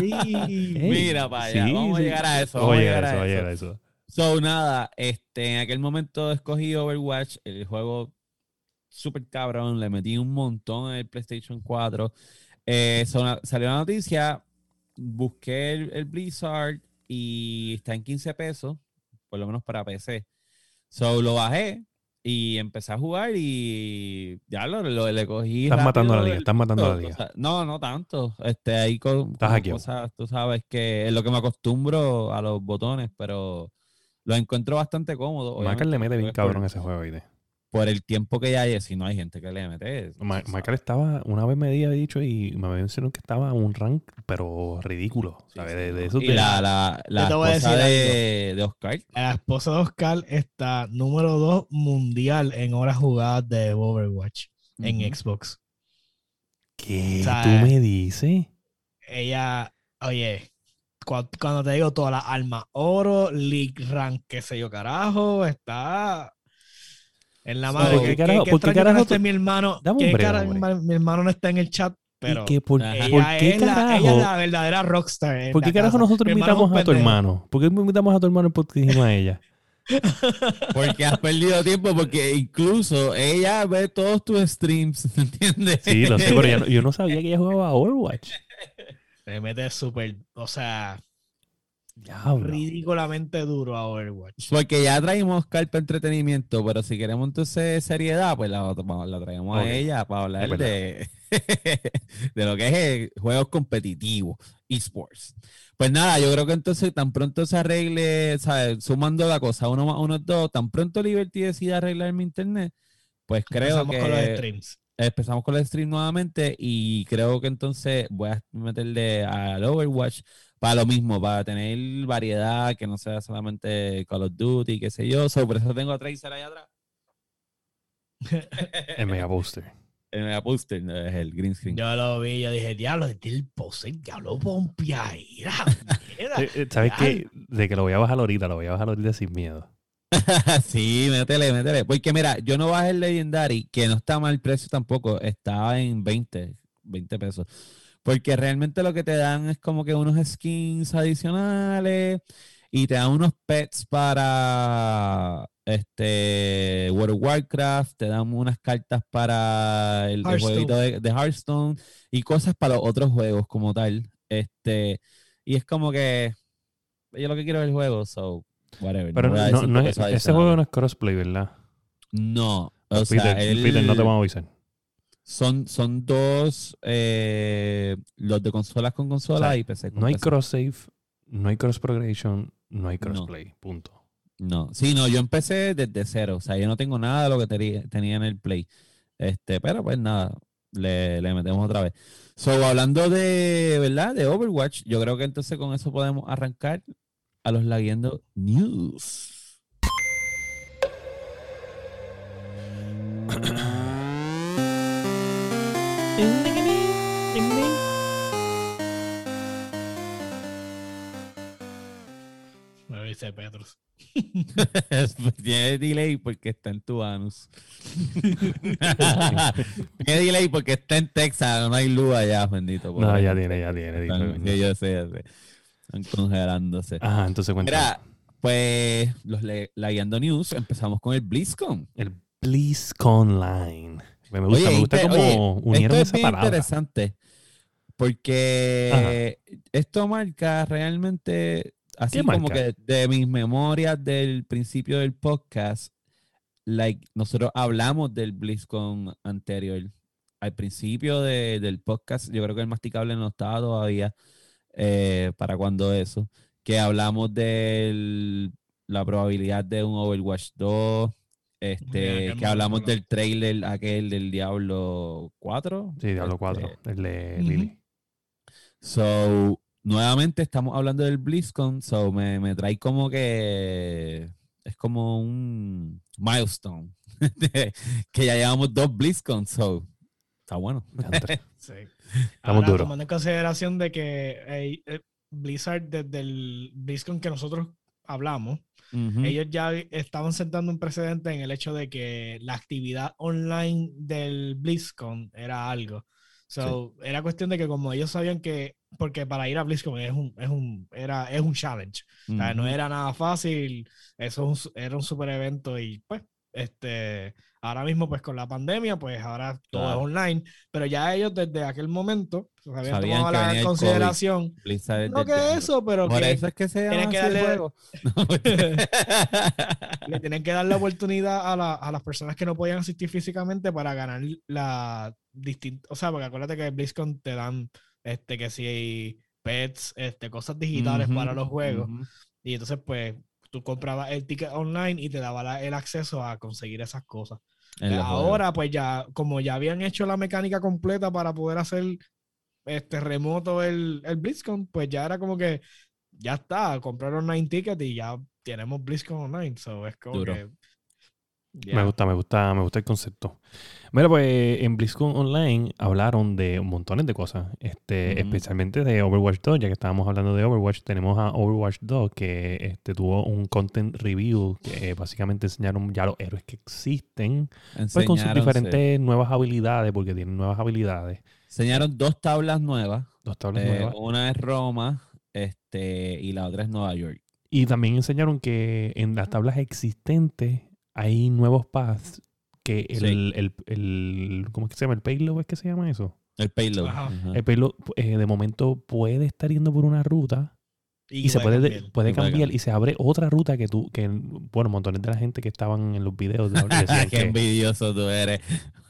Speaker 1: Mira para allá,
Speaker 2: sí,
Speaker 1: vamos
Speaker 2: sí.
Speaker 1: a llegar a eso.
Speaker 2: Vamos a llegar a eso,
Speaker 1: a
Speaker 2: vamos a
Speaker 1: eso.
Speaker 2: llegar a eso.
Speaker 1: So, nada, este, en aquel momento escogí Overwatch, el juego súper cabrón, le metí un montón en el PlayStation 4. Eh, so- salió la noticia, busqué el, el Blizzard y está en 15 pesos, por lo menos para PC. So, lo bajé y empecé a jugar y ya lo, lo- le cogí.
Speaker 2: Estás matando
Speaker 1: rápido
Speaker 2: la liga, estás matando la
Speaker 1: gusto,
Speaker 2: liga.
Speaker 1: no, no tanto. Este, ahí con,
Speaker 2: Estás
Speaker 1: con
Speaker 2: hackeado.
Speaker 1: cosas, tú sabes que es lo que me acostumbro a los botones, pero lo encuentro bastante cómodo.
Speaker 2: Michael le mete bien cabrón
Speaker 1: por,
Speaker 2: ese juego, ¿viste?
Speaker 1: Por el tiempo que ya hay, si no hay gente que le mete.
Speaker 2: Ma- Michael estaba, una vez me había dicho y me mencionó que estaba un rank, pero ridículo,
Speaker 1: Sí,
Speaker 2: ¿sabes?
Speaker 1: sí,
Speaker 2: de, esos
Speaker 1: Y la, la, la
Speaker 3: te
Speaker 1: esposa de, de Oscar.
Speaker 3: La esposa de Oscar está número 2 mundial en horas jugadas de Overwatch en. Xbox.
Speaker 2: ¿Qué
Speaker 3: O sea,
Speaker 2: tú me dices?
Speaker 3: Ella, oye, cua- cuando te digo todas las armas, oro, league rank, qué sé yo, carajo, está en la
Speaker 1: So,
Speaker 3: madre.
Speaker 1: ¿por
Speaker 3: que-
Speaker 1: qué
Speaker 3: que-
Speaker 2: carajo-
Speaker 3: que
Speaker 2: por qué
Speaker 3: no
Speaker 2: carajo
Speaker 3: esté mi hermano?
Speaker 2: Dame un
Speaker 3: ¿Qué
Speaker 2: break,
Speaker 3: cara-
Speaker 2: hombre.
Speaker 3: mi hermano no está en el chat, pero
Speaker 2: ¿Y que por,
Speaker 3: ella,
Speaker 2: ¿por qué
Speaker 3: es la,
Speaker 2: carajo?
Speaker 3: ella es la verdadera rockstar. en
Speaker 2: ¿Por qué
Speaker 3: la
Speaker 2: carajo
Speaker 3: casa.
Speaker 2: nosotros invitamos a tu hermano? ¿Por qué invitamos a tu hermano porque dijimos a ella?
Speaker 1: Porque has perdido tiempo, porque incluso ella ve todos tus streams, ¿entiendes?
Speaker 2: Sí, lo sé, pero ya no- yo no sabía que ella jugaba a Overwatch.
Speaker 3: Se mete súper, o sea,
Speaker 2: Diablo.
Speaker 3: ridículamente duro a Overwatch.
Speaker 1: Porque ya traímos Carpa Entretenimiento, pero si queremos entonces seriedad, pues la, la traemos a ella para hablar de, de lo que es juegos competitivos, esports. Pues nada, yo creo que entonces tan pronto se arregle, ¿sabes? Sumando la cosa, uno más uno dos, tan pronto Liberty decida arreglar mi internet, pues creo
Speaker 3: Empezamos
Speaker 1: que
Speaker 3: con los streams.
Speaker 1: empezamos con el stream nuevamente y creo que entonces voy a meterle al Overwatch para lo mismo, para tener variedad, que no sea solamente Call of Duty, qué sé yo. So, por eso tengo a Tracer ahí atrás.
Speaker 2: El mega poster.
Speaker 1: El mega poster, no, es el green screen.
Speaker 3: Yo lo vi, yo dije, diablo, este es el pose, diablo, mierda".
Speaker 2: Eh, eh, ¿Sabes qué? De que lo voy a bajar ahorita, lo voy a bajar ahorita sin miedo.
Speaker 1: sí, métele, métele. Porque mira, yo no bajé el Legendary, que no está mal el precio tampoco, está en 20, 20 pesos. Porque realmente lo que te dan es como que unos skins adicionales y te dan unos pets para este World of Warcraft, te dan unas cartas para el, el jueguito de, de Hearthstone y cosas para los otros juegos como tal. Este, y es como que yo lo que quiero es el juego, so whatever.
Speaker 2: Pero no, no
Speaker 1: que
Speaker 2: es-
Speaker 1: eso
Speaker 2: ese juego no es crossplay, ¿verdad?
Speaker 1: No, o sea,
Speaker 2: Peter,
Speaker 1: él-
Speaker 2: Peter, no te vamos a avisar.
Speaker 1: Son, son dos, eh, los de consolas con consola
Speaker 2: O sea,
Speaker 1: y PC con
Speaker 2: No hay
Speaker 1: PC.
Speaker 2: cross save, no hay cross progression, no hay
Speaker 1: No.
Speaker 2: crossplay. Punto.
Speaker 1: No, sí, no, yo empecé desde cero, o sea, yo no tengo nada de lo que tenía en el Play. Este, pero pues nada, le, le metemos otra vez. So, hablando de, ¿verdad? De Overwatch, yo creo que entonces con eso podemos arrancar a los Laguiendo News.
Speaker 3: Me dice Petrus.
Speaker 1: Tiene delay porque está en tu anus. Tiene delay porque está en Texas, no hay luz allá, bendito.
Speaker 2: No, ya tiene, ya tiene.
Speaker 1: Están- sí, yo sé, yo sé. Están congelándose.
Speaker 2: Ajá, entonces cuéntame.
Speaker 1: Mira, Pues los Layando News, empezamos con el BlizzCon.
Speaker 2: El BlizzCon Line. Me gusta,
Speaker 1: Oye,
Speaker 2: me gusta
Speaker 1: oye,
Speaker 2: unieron
Speaker 1: Esto es
Speaker 2: esa
Speaker 1: bien
Speaker 2: palabra.
Speaker 1: interesante porque esto marca realmente, así
Speaker 2: ¿Qué
Speaker 1: como que de mis memorias del principio del podcast, like, nosotros hablamos del BlizzCon anterior. Al principio de- del podcast, yo creo que el masticable no estaba todavía eh, para cuando eso, que hablamos de la probabilidad de un Overwatch 2, este, que hablamos
Speaker 3: momento,
Speaker 1: del trailer aquel del Diablo 4.
Speaker 2: Sí, Diablo
Speaker 1: este,
Speaker 2: 4, el de. Lily.
Speaker 1: So, nuevamente estamos hablando del BlizzCon, so me, me trae como que es como un milestone, que ya llevamos dos BlizzCon, so está bueno.
Speaker 3: Sí.
Speaker 2: Estamos
Speaker 3: Ahora,
Speaker 2: duros.
Speaker 3: tomando en consideración de que eh, eh, Blizzard, desde el BlizzCon que nosotros hablamos,
Speaker 1: Ujú.
Speaker 3: ellos ya estaban sentando un precedente en el hecho de que la actividad online del BlizzCon era algo. So, Era cuestión de que como ellos sabían que, porque para ir a BlizzCon es un, es un, era, es un challenge. O sea, no era nada fácil, eso era un super evento y pues, este, ahora mismo pues con la pandemia, pues ahora todo
Speaker 1: Claro.
Speaker 3: es online, pero ya ellos desde aquel momento se habían
Speaker 1: Sabían
Speaker 3: tomado la consideración,
Speaker 1: Blizzard
Speaker 3: no que eso, pero
Speaker 1: Por
Speaker 3: que
Speaker 1: eso es que se
Speaker 3: tienes que darle-
Speaker 1: juego. No,
Speaker 3: le tienen que dar la oportunidad a, la- a las personas que no podían asistir físicamente para ganar la distinta, o sea, porque acuérdate que BlizzCon te dan, este, que si hay pets, este, cosas digitales para
Speaker 1: Ujú,
Speaker 3: los juegos.
Speaker 1: ujú.
Speaker 3: Y entonces, pues, tú comprabas el ticket online y te daba la- el acceso a conseguir esas cosas. Ahora, pues ya, como ya habían hecho la mecánica completa para poder hacer este remoto el, el BlizzCon, pues ya era como que ya está, compraron online ticket y ya tenemos BlizzCon online. So es como
Speaker 1: Duro.
Speaker 3: que.
Speaker 2: Me gusta, me gusta, me gusta el concepto. Mira, pues en BlizzCon Online hablaron de montones de cosas, este, especialmente de Overwatch 2, ya que estábamos hablando de Overwatch, tenemos a Overwatch 2 que este, tuvo un content review que básicamente enseñaron ya los héroes que existen, pues con sus diferentes nuevas habilidades, porque tienen nuevas habilidades.
Speaker 1: Enseñaron dos tablas nuevas.
Speaker 2: dos tablas
Speaker 1: eh,
Speaker 2: nuevas.
Speaker 1: una es Roma este, y la otra es Nueva York.
Speaker 2: Y también enseñaron que en las tablas existentes hay nuevos paths que el,
Speaker 1: Sí.
Speaker 2: el, el- ¿cómo es que se llama? ¿El payload es que se llama eso?
Speaker 1: El payload.
Speaker 3: Ajá.
Speaker 2: El payload eh, de momento puede estar yendo por una ruta y, se puede,
Speaker 3: cambiar.
Speaker 2: puede cambiar y se abre otra ruta que tú, que bueno, montones de la gente que estaban en los videos de decían
Speaker 1: Qué
Speaker 2: que-
Speaker 1: envidioso tú eres.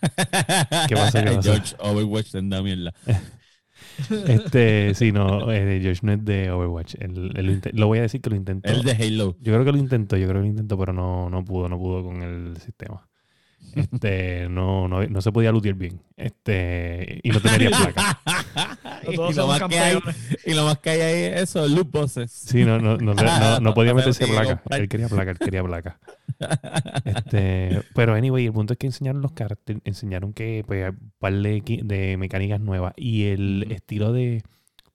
Speaker 2: ¿Qué pasa, qué pasa?
Speaker 1: George Overwatch mierda.
Speaker 2: este, sí, no, eh, no es de Overwatch. Inte- lo voy a decir que lo intentó.
Speaker 1: El de Halo.
Speaker 2: Yo creo que lo intentó, yo creo que lo intentó, pero no, no pudo, no pudo con el sistema. Este, no, no, no se podía lutear bien. Este, y no tenía placa.
Speaker 1: Y, lo más que hay,
Speaker 3: campeones.
Speaker 1: y lo más que hay ahí es eso, loot bosses.
Speaker 2: Sí, no, no, no, no, no podía meterse placa. Él quería placa, él quería placa. Este, pero anyway, el punto es que enseñaron los caracteres, enseñaron que pues, un par de, de mecánicas nuevas y el estilo de,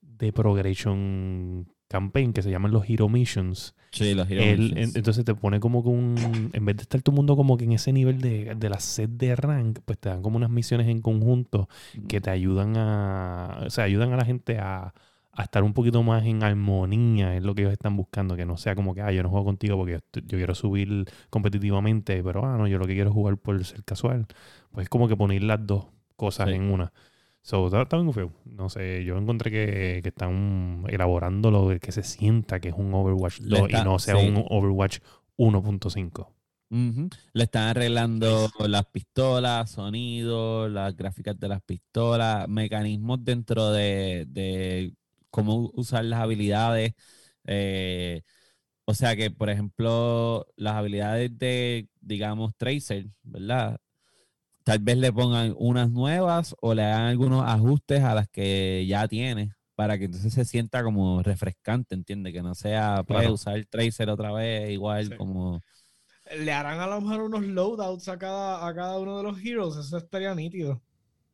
Speaker 2: de progression campaign que se llaman los Hero Missions.
Speaker 1: Sí, los Hero
Speaker 2: Él,
Speaker 1: Missions.
Speaker 2: en- entonces te pone como que un. En vez de estar todo el mundo como que en ese nivel de, de la set de rank, pues te dan como unas misiones en conjunto que te ayudan a. O sea, ayudan a la gente a, a estar un poquito más en armonía, es lo que ellos están buscando, que no sea como que, ah, yo no juego contigo porque yo, quiero subir competitivamente, pero ah, no, yo lo que quiero es jugar por ser casual. Pues es como que poner las dos cosas
Speaker 1: Sí.
Speaker 2: en una. So, está, está bien feo. No sé, yo encontré que, que están elaborando lo de que se sienta que es un Overwatch
Speaker 1: Le
Speaker 2: 2 y no sea
Speaker 1: sí.
Speaker 2: un Overwatch 1.5.
Speaker 1: Ujú. Le están arreglando las pistolas, sonidos, las gráficas de las pistolas, mecanismos dentro de, de cómo usar las habilidades. eh, o sea que, por ejemplo, las habilidades de, digamos, Tracer, ¿verdad? Tal vez le pongan unas nuevas o le hagan algunos ajustes a las que ya tiene para que entonces se sienta como refrescante, ¿entiendes? Que no sea pues,
Speaker 2: Claro.
Speaker 1: usar Tracer otra vez igual
Speaker 3: Sí.
Speaker 1: como...
Speaker 3: Le harán a lo mejor unos loadouts a cada, a cada uno de los heroes, eso estaría nítido.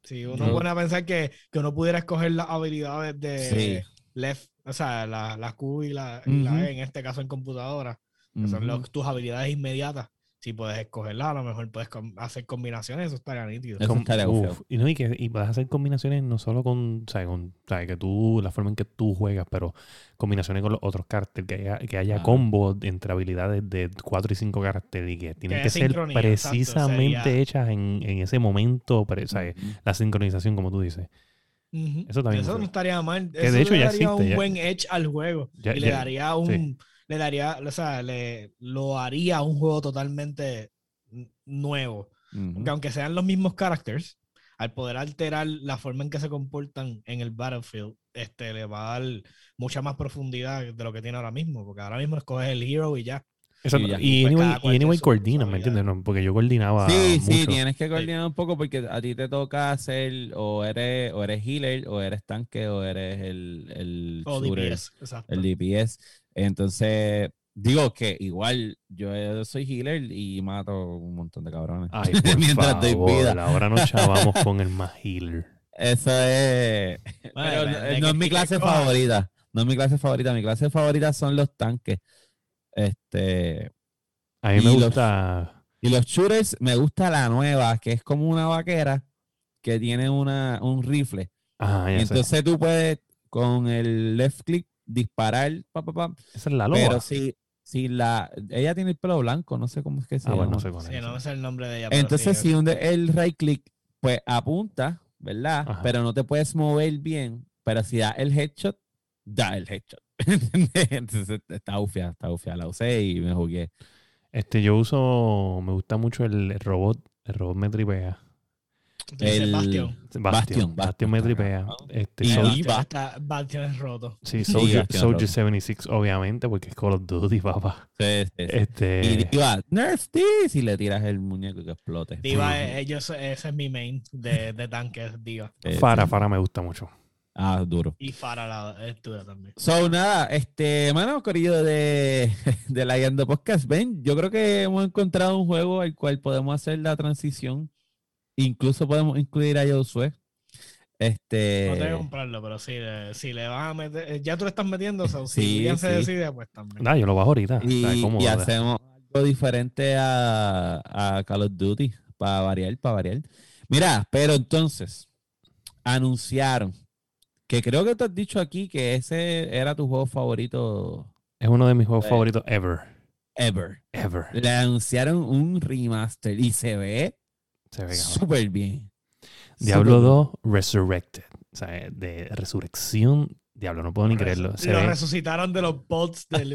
Speaker 3: Si uno
Speaker 1: Yo-
Speaker 3: pone a pensar que, que uno pudiera escoger las habilidades de
Speaker 1: Sí.
Speaker 3: left, o sea, la, la Q y la, y la. E, en este caso en computadora, que son los- tus habilidades inmediatas. Si puedes escogerla, a lo mejor puedes com- hacer combinaciones, eso estaría nítido.
Speaker 1: Eso estaría
Speaker 2: uf, y, no, y, que, y puedes hacer combinaciones no solo con, o sea, con o sea, que tú, la forma en que tú juegas, pero combinaciones con los otros caracteres, que haya, que haya
Speaker 1: Claro.
Speaker 2: combos entre habilidades de 4 y 5 caracteres y que tienen
Speaker 3: haya
Speaker 2: que ser
Speaker 3: exacto,
Speaker 2: precisamente
Speaker 3: sería-
Speaker 2: hechas en, en ese momento, pre- o sea,
Speaker 1: Ujú.
Speaker 2: la sincronización, como tú dices.
Speaker 3: Ujú.
Speaker 2: Eso también
Speaker 3: Eso no estaría mal.
Speaker 2: Que de
Speaker 3: Eso
Speaker 2: hecho
Speaker 3: le
Speaker 2: ya
Speaker 3: daría
Speaker 2: existe,
Speaker 3: un
Speaker 2: ya.
Speaker 3: buen edge al juego.
Speaker 2: Ya-
Speaker 3: y le daría un. Le daría, o sea, le, lo haría un juego totalmente nuevo.
Speaker 1: Ujú.
Speaker 3: Porque aunque sean los mismos characters, al poder alterar la forma en que se comportan en el Battlefield, este, le va a dar mucha más profundidad de lo que tiene ahora mismo. Porque ahora mismo escoges el hero y ya.
Speaker 2: Exacto.
Speaker 1: ya.
Speaker 2: Y,
Speaker 3: Pues
Speaker 2: anyway, y anyway ¿me entiendes? No, porque yo coordinaba
Speaker 1: Sí, sí,
Speaker 2: mucho.
Speaker 1: tienes que coordinar un poco porque a ti te toca hacer o eres, o eres healer, o eres tanque, o eres el, el
Speaker 3: O
Speaker 1: shooter,
Speaker 3: DPS. Exacto.
Speaker 1: el DPS. Entonces, digo que igual yo soy healer y mato un montón de cabrones.
Speaker 2: Ay, por
Speaker 1: Mientras doy
Speaker 2: favor,
Speaker 1: vida.
Speaker 2: ahora nos chavamos con el más healer.
Speaker 1: Eso es.
Speaker 3: Bueno,
Speaker 1: Pero
Speaker 3: depende
Speaker 1: no, es mi clase favorita. No es mi clase favorita. Mi clase favorita son los tanques. Este.
Speaker 2: A mí me
Speaker 1: los-
Speaker 2: gusta...
Speaker 1: Y los shooters, me gusta la nueva, que es como una vaquera que tiene una, un rifle.
Speaker 2: Ah, ya
Speaker 1: Y
Speaker 2: sé.
Speaker 1: entonces tú puedes con el left click disparar, pa, pa, pa,
Speaker 2: Esa es la loba.
Speaker 1: pero si, si la, ella tiene el pelo blanco, no sé cómo es que se
Speaker 2: ah, bueno,
Speaker 1: llama.
Speaker 2: no sé cuál es
Speaker 3: Sí, no sé el nombre de ella.
Speaker 1: Entonces
Speaker 3: sí,
Speaker 1: si hunde el right click, pues apunta, ¿verdad?
Speaker 2: Ajá.
Speaker 1: Pero no te puedes mover bien, pero si da el headshot, da el headshot. entonces está ufia, está ufia, la usé y me jugué.
Speaker 2: Este, yo uso... Me gusta mucho el, el robot. El robot me tripea.
Speaker 1: El-
Speaker 3: Bastion.
Speaker 2: Bastion.
Speaker 1: Bastion,
Speaker 2: Bastion, me tripea.
Speaker 1: ajá.
Speaker 2: Este,
Speaker 1: Y va.
Speaker 3: está- Bastion es roto.
Speaker 2: sí,
Speaker 1: Sí,
Speaker 2: Soldier,
Speaker 1: Bastion
Speaker 2: Soldier
Speaker 1: roto.
Speaker 2: 76, obviamente, porque es Call of Duty, papá.
Speaker 1: Sí, sí, sí.
Speaker 2: Este...
Speaker 1: Y iba, nerf this, y le tiras el muñeco que explote.
Speaker 3: Diva,
Speaker 2: Sí.
Speaker 3: eh, ese es mi main de, de tanques, Diva.
Speaker 1: Sí,
Speaker 2: Fara,
Speaker 1: sí.
Speaker 2: Fara me gusta mucho.
Speaker 1: Ah, duro.
Speaker 3: Y Farah la, es dura también.
Speaker 1: So, nada, este, mano, corillo de, de la Yando Podcast, ven, yo creo que hemos encontrado un juego al cual podemos hacer la transición. Incluso podemos incluir a Josué. Este,
Speaker 3: No tengo que comprarlo, pero si le, si le vas a meter, eh, ya tú le estás metiendo, o sea, si
Speaker 1: Sí,
Speaker 3: William se decide, pues también.
Speaker 2: Nah, yo lo bajo ahorita.
Speaker 1: y, hacemos algo diferente a, a Call of Duty, para variar, para variar. Mira, pero entonces, anunciaron que creo que te has dicho aquí que ese era tu juego favorito
Speaker 2: Es uno de mis juegos
Speaker 1: Eh.
Speaker 2: favoritos ever.
Speaker 1: ever.
Speaker 2: Ever.
Speaker 1: Le anunciaron un remaster y se ve
Speaker 2: Se ve
Speaker 1: súper bien.
Speaker 2: Diablo
Speaker 1: Súper
Speaker 2: 2 Resurrected. O sea, de resurrección. Diablo, no puedo ni creerlo. Se
Speaker 3: lo
Speaker 2: ve-
Speaker 3: resucitaron de los bots de,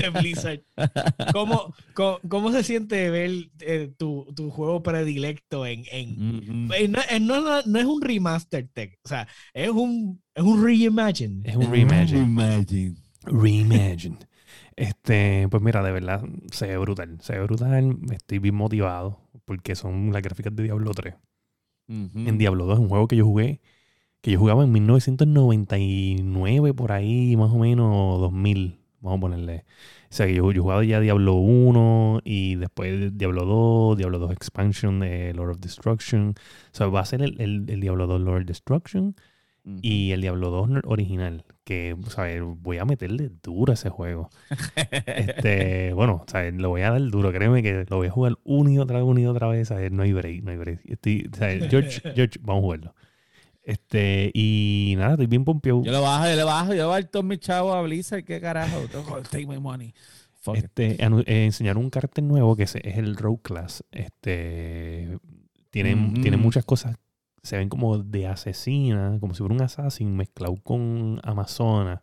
Speaker 3: de Blizzard. ¿Cómo, cómo, cómo se siente ver eh, tu, tu juego predilecto en... en
Speaker 1: Mm,
Speaker 3: eh, no, eh, no, no- no es un remaster tech, o sea, es un, es un reimagine.
Speaker 2: es un reimagine.
Speaker 1: Reimagine.
Speaker 2: Reimagine. Este, pues mira, de verdad, se ve brutal. Se ve brutal. Estoy bien motivado. Porque son las gráficas de Diablo 3.
Speaker 1: Ujú.
Speaker 2: En Diablo 2 es un juego que yo jugué. Que yo jugaba en 1999, por ahí, más o menos 2000. Vamos a ponerle. O sea, que yo, yo jugaba ya Diablo 1 y después Diablo 2, Diablo 2 Expansion de Lord of Destruction. O sea, va a ser el, el- el Diablo 2 Lord of Destruction y el Diablo 2 nor- original. Que, sea, voy a meterle duro a ese juego. Este, bueno, sea, lo voy a dar duro. Créeme que lo voy a jugar una y otra vez, una y otra vez. ¿sabes? No hay break, no hay break. Estoy, sea, George, George, vamos a jugarlo. Este, y nada, estoy bien pompeado.
Speaker 1: Yo lo bajo, yo le bajo, yo bajo todos mis chavos a Blizzard, qué carajo. Take my money. Fuck.
Speaker 2: Este, eh, enseñaron un cartel nuevo que es el Rogue Class. Este, tiene, tiene muchas cosas. Se ven como de asesina, como si fuera un assassin mezclado con Amazona.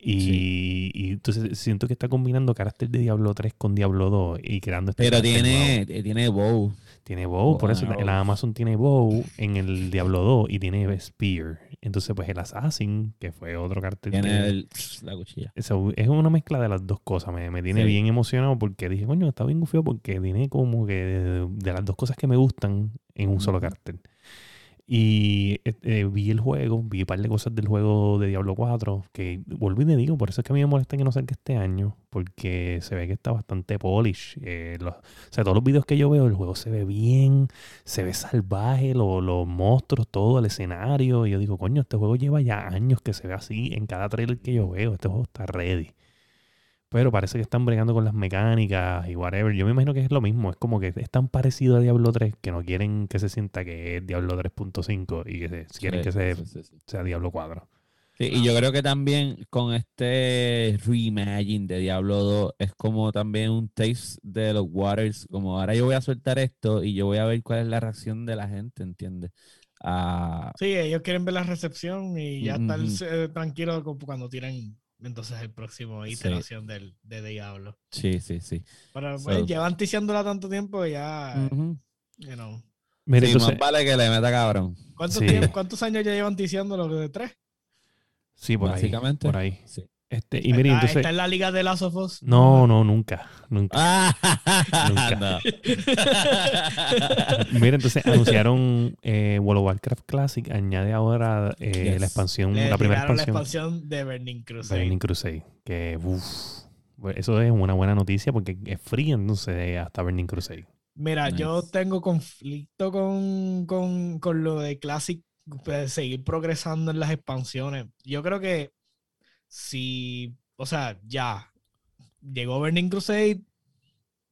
Speaker 2: Y,
Speaker 1: Sí.
Speaker 2: y entonces siento que está combinando carácter de Diablo 3 con Diablo 2 y creando este
Speaker 1: Pero
Speaker 2: carácter nuevo.
Speaker 1: tiene, tiene bow.
Speaker 2: Tiene bow, por eso
Speaker 1: Wow.
Speaker 2: el Amazon tiene bow en el Diablo 2 y tiene spear. Entonces, pues el Assassin, que fue otro cartel.
Speaker 1: Tiene el- la cuchilla.
Speaker 2: eso es una mezcla de las dos cosas. Me, me tiene
Speaker 1: Sí.
Speaker 2: bien emocionado porque dije, coño, está bien feo porque tiene como que de, de las dos cosas que me gustan en un solo cartel. Y eh, vi el juego, vi un par de cosas del juego de Diablo 4, que vuelvo y te digo, por eso es que a mí me molesta que no salga este año, porque se ve que está bastante polish. eh, los- o sea, todos los videos que yo veo, el juego se ve bien, se ve salvaje, lo- los monstruos, todo el escenario. Y yo digo, coño, este juego lleva ya años que se ve así en cada trailer que yo veo. Este juego está ready. Pero parece que están bregando con las mecánicas y whatever. Yo me imagino que es lo mismo. Es como que es tan parecido a Diablo 3 que no quieren que se sienta que es Diablo 3.5 y que se- quieren
Speaker 1: Sí,
Speaker 2: que se-
Speaker 1: sí, sí, sí.
Speaker 2: sea Diablo 4.
Speaker 1: Sí, y yo creo que también con este reimagine de Diablo 2 es como también un taste de los Waters, como ahora yo voy a soltar esto y yo voy a ver cuál es la reacción de la gente, ¿entiendes? Ah,
Speaker 3: Sí, ellos quieren ver la recepción y ya estar
Speaker 1: Ujú.
Speaker 3: eh, tranquilos cu- cuando tienen entonces el próximo
Speaker 1: Sí.
Speaker 3: iteración del, de Diablo.
Speaker 1: sí, sí, sí.
Speaker 3: Pero
Speaker 1: So-
Speaker 3: pues, llevan ticiándola tanto tiempo y ya,
Speaker 1: Ujú.
Speaker 3: you know.
Speaker 2: Mira,
Speaker 1: Sí,
Speaker 2: entonces,
Speaker 1: más vale que le meta cabrón.
Speaker 3: ¿Cuántos,
Speaker 2: Sí.
Speaker 3: tiemp- ¿Cuántos años ya llevan ticiándolo? ¿De tres?
Speaker 2: sí, por ahí.
Speaker 1: Básicamente.
Speaker 2: Por ahí.
Speaker 1: Sí.
Speaker 2: Este, y mira,
Speaker 3: está,
Speaker 2: entonces.
Speaker 3: está en la liga de Last of Us.
Speaker 2: No, no, nunca. Nunca.
Speaker 1: Ah,
Speaker 2: Nunca.
Speaker 1: no.
Speaker 2: Mira, entonces anunciaron eh, World of Warcraft Classic. Añade ahora eh,
Speaker 1: Yes.
Speaker 2: la expansión,
Speaker 3: Le
Speaker 2: la primera
Speaker 3: tiraron la
Speaker 2: expansión.
Speaker 3: expansión de Burning Crusade.
Speaker 2: Burning Crusade. Que, uff. Eso es una buena noticia porque es fría entonces hasta Burning Crusade.
Speaker 3: Mira, yo tengo conflicto con, con, con lo de Classic, pues, seguir progresando en las expansiones. Yo creo que si, o sea, ya llegó Burning Crusade,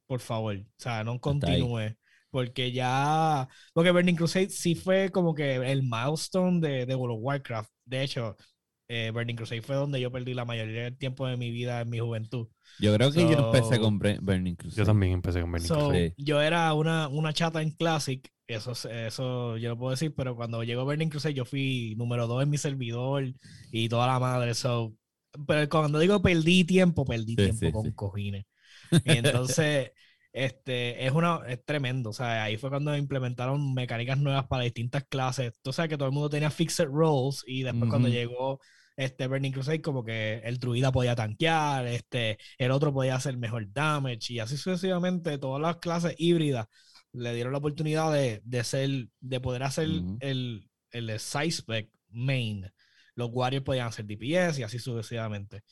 Speaker 3: por favor, o sea, no continúe. Porque ya, porque Burning Crusade sí fue como que el milestone de, de World of Warcraft. De hecho, eh, Burning Crusade fue donde yo perdí la mayoría del tiempo de mi vida en mi juventud.
Speaker 1: Yo creo que yo empecé
Speaker 3: So-
Speaker 1: con Burning Crusade.
Speaker 2: Yo también empecé con Burning
Speaker 3: So,
Speaker 2: Crusade.
Speaker 3: Yo era una, una chata en Classic, eso, eso yo lo puedo decir, pero cuando llegó Burning Crusade yo fui número dos en mi servidor y toda la madre. So, pero cuando digo perdí tiempo, perdí
Speaker 1: Sí,
Speaker 3: tiempo
Speaker 1: sí,
Speaker 3: con
Speaker 1: sí.
Speaker 3: cojines. Entonces, este, es, una, es tremendo. O sea, ahí fue cuando implementaron mecánicas nuevas para distintas clases. Tú sabes que todo el mundo tenía fixed roles y después cuando
Speaker 1: Ujú.
Speaker 3: llegó este Burning Crusade, como que el druida podía tanquear, este, el otro podía hacer mejor damage y así sucesivamente. Todas las clases híbridas le dieron la oportunidad de, de ser, de poder hacer
Speaker 1: Ujú.
Speaker 3: el, el side spec main. Los Warriors podían hacer DPS y así sucesivamente.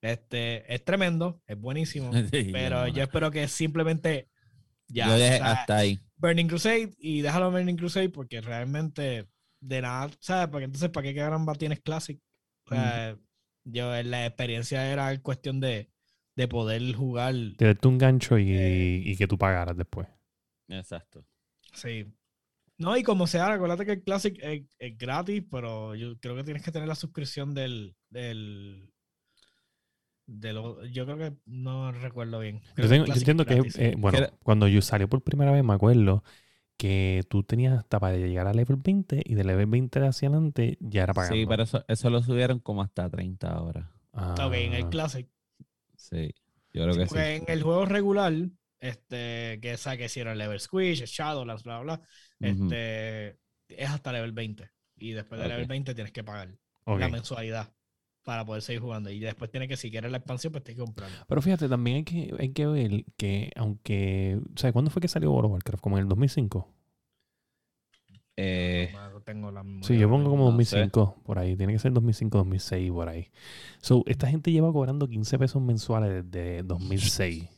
Speaker 3: Este, es tremendo, es buenísimo.
Speaker 1: Sí,
Speaker 3: Pero
Speaker 1: yo-
Speaker 3: yo espero que simplemente ya.
Speaker 1: yo dejé
Speaker 3: o sea,
Speaker 1: hasta ahí.
Speaker 3: Burning Crusade y déjalo Burning Crusade porque realmente de nada, ¿sabes? Porque entonces, ¿para qué caramba tienes Classic? O sea, yo en la experiencia era cuestión de, de poder jugar.
Speaker 2: Tirarte un gancho y,
Speaker 3: Eh.
Speaker 2: y que tú pagaras después.
Speaker 1: Exacto.
Speaker 3: Sí. No, y como sea, acuérdate que el Classic es, es gratis, pero yo creo que tienes que tener la suscripción del. del de lo- yo creo que no recuerdo bien.
Speaker 2: Yo, tengo- yo entiendo que, eh, bueno,
Speaker 1: Era-
Speaker 2: cuando yo salió por primera vez, me acuerdo que tú tenías hasta para llegar a level 20 y de level 20 hacia adelante ya era pagando.
Speaker 1: Sí, pero eso, eso lo subieron como hasta 30 ahora.
Speaker 3: Ok, en el
Speaker 2: Ah,
Speaker 3: Classic.
Speaker 1: Sí, yo creo que sí.
Speaker 3: Porque en el juego regular, este, que sabe que hicieron level squish, Shadowlands, bla, bla, bla, Este, es hasta level 20. Y después de level
Speaker 1: Ok.
Speaker 3: 20 tienes que pagar la mensualidad para poder seguir jugando. Y después tienes que, si quieres la expansión, pues tienes que comprarla.
Speaker 2: Pero fíjate, también hay que, hay que ver que aunque... O sea, ¿cuándo fue que salió World of Warcraft? ¿Como en el 2005?
Speaker 1: Eh,
Speaker 3: No tengo la memoria
Speaker 2: Sí, yo pongo como
Speaker 1: no sé.
Speaker 2: 2005 por ahí. Tiene que ser 2005, 2006 por ahí. So, esta gente lleva cobrando 15 pesos mensuales desde 2006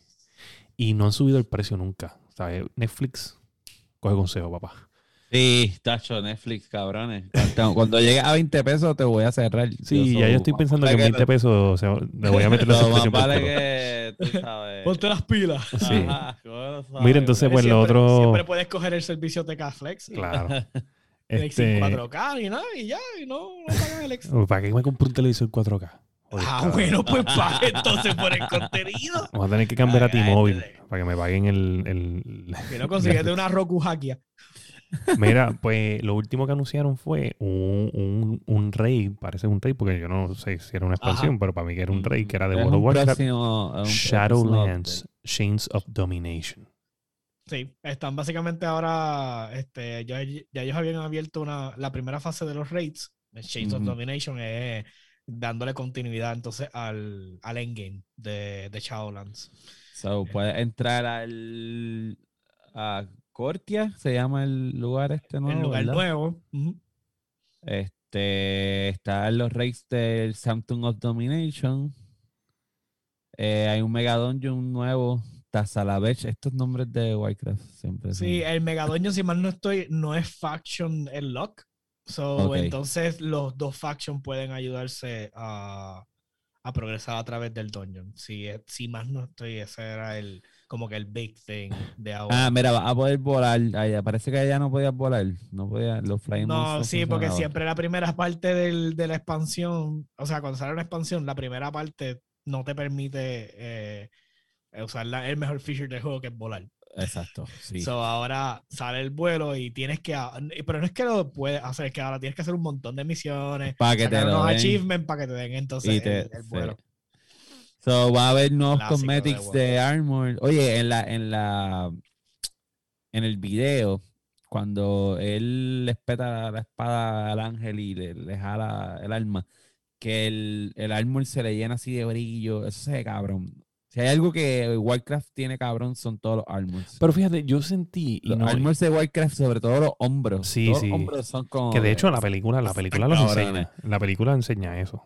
Speaker 2: y no han subido el precio nunca. ¿Sabes? Netflix, coge consejo, papá.
Speaker 1: sí, tacho, Netflix, cabrones. Cuando, cuando llegue a 20 pesos te voy a cerrar.
Speaker 2: Sí,
Speaker 1: Yo
Speaker 2: ya yo estoy pensando que en 20 pesos o sea, le voy a meter la suscripción.
Speaker 1: vale que, tú sabes.
Speaker 3: Ponte las pilas.
Speaker 2: Sí.
Speaker 1: Ajá.
Speaker 2: Mira, entonces, pues lo otro...
Speaker 3: siempre puedes coger el servicio TK Flex. y-
Speaker 2: Claro. Este,
Speaker 3: sin 4K y nada, y ya, y no, no pagas el extra.
Speaker 2: ¿Para qué me compro un televisor 4K?
Speaker 3: Ah, bueno, pues paga entonces por el contenido.
Speaker 2: Vamos a tener que cambiar a
Speaker 3: Ay,
Speaker 2: T-Mobile para que me paguen el... el-
Speaker 3: Si no consigues de una Roku Hackia.
Speaker 2: Mira, pues lo último que anunciaron fue un, un, un raid, parece un raid porque yo no sé si era una expansión,
Speaker 3: Ajá.
Speaker 2: pero para mí que era un raid que era de World of Warcraft,
Speaker 1: próximo
Speaker 2: Shadowlands, Chains of Domination.
Speaker 3: Sí, están básicamente ahora, este, ya, ya ellos habían abierto una, la primera fase de los raids, Chains of. Domination, es dándole continuidad entonces al, al endgame de, de Shadowlands.
Speaker 1: So, puedes entrar al a Cortia, se llama el lugar este nuevo.
Speaker 3: el lugar
Speaker 1: ¿verdad?
Speaker 3: nuevo.
Speaker 1: Este están los raids del Samsung of Domination. Eh, hay un Mega Dungeon nuevo. Tazalavech, estos nombres de Warcraft siempre son-
Speaker 3: Sí, el Megadoño, si mal no estoy, no es faction el lock. So, entonces los dos factions pueden ayudarse a, a progresar a través del dungeon. Si, eh, si más no estoy, ese era el como que el big thing de ahora.
Speaker 1: Ah, mira, va a poder volar. Ay, parece que ya no podías volar. No podía, los flying
Speaker 3: No, sí, porque siempre la primera parte del- de la expansión, o sea, cuando sale una expansión, la primera parte no te permite eh, usar la- el mejor feature del juego que es volar.
Speaker 1: Exacto, sí.
Speaker 3: So, ahora sale el vuelo y tienes que. Pero no es que lo puedes hacer, es que ahora tienes que hacer un montón de misiones.
Speaker 1: para que te
Speaker 3: unos
Speaker 1: den.
Speaker 3: achievements para que te den entonces
Speaker 1: te-
Speaker 3: el, el
Speaker 1: sí.
Speaker 3: vuelo.
Speaker 1: So, va a haber nuevos
Speaker 3: Clásico de
Speaker 1: cosmetics
Speaker 3: World.
Speaker 1: de armor. Oye, en la, en la, en el video, cuando él le espeta la espada al ángel y le, le jala el arma, que el, el armor se le llena así de brillo, eso se ve cabrón. Si hay algo que Warcraft tiene cabrón, son todos los armors.
Speaker 2: Pero fíjate, yo sentí, y
Speaker 1: los
Speaker 2: no-
Speaker 1: armors de Warcraft, sobre todo los hombros.
Speaker 2: Sí,
Speaker 1: todos
Speaker 2: sí.
Speaker 1: Los hombros son como.
Speaker 2: que de hecho la película, la película los enseña. La película enseña eso.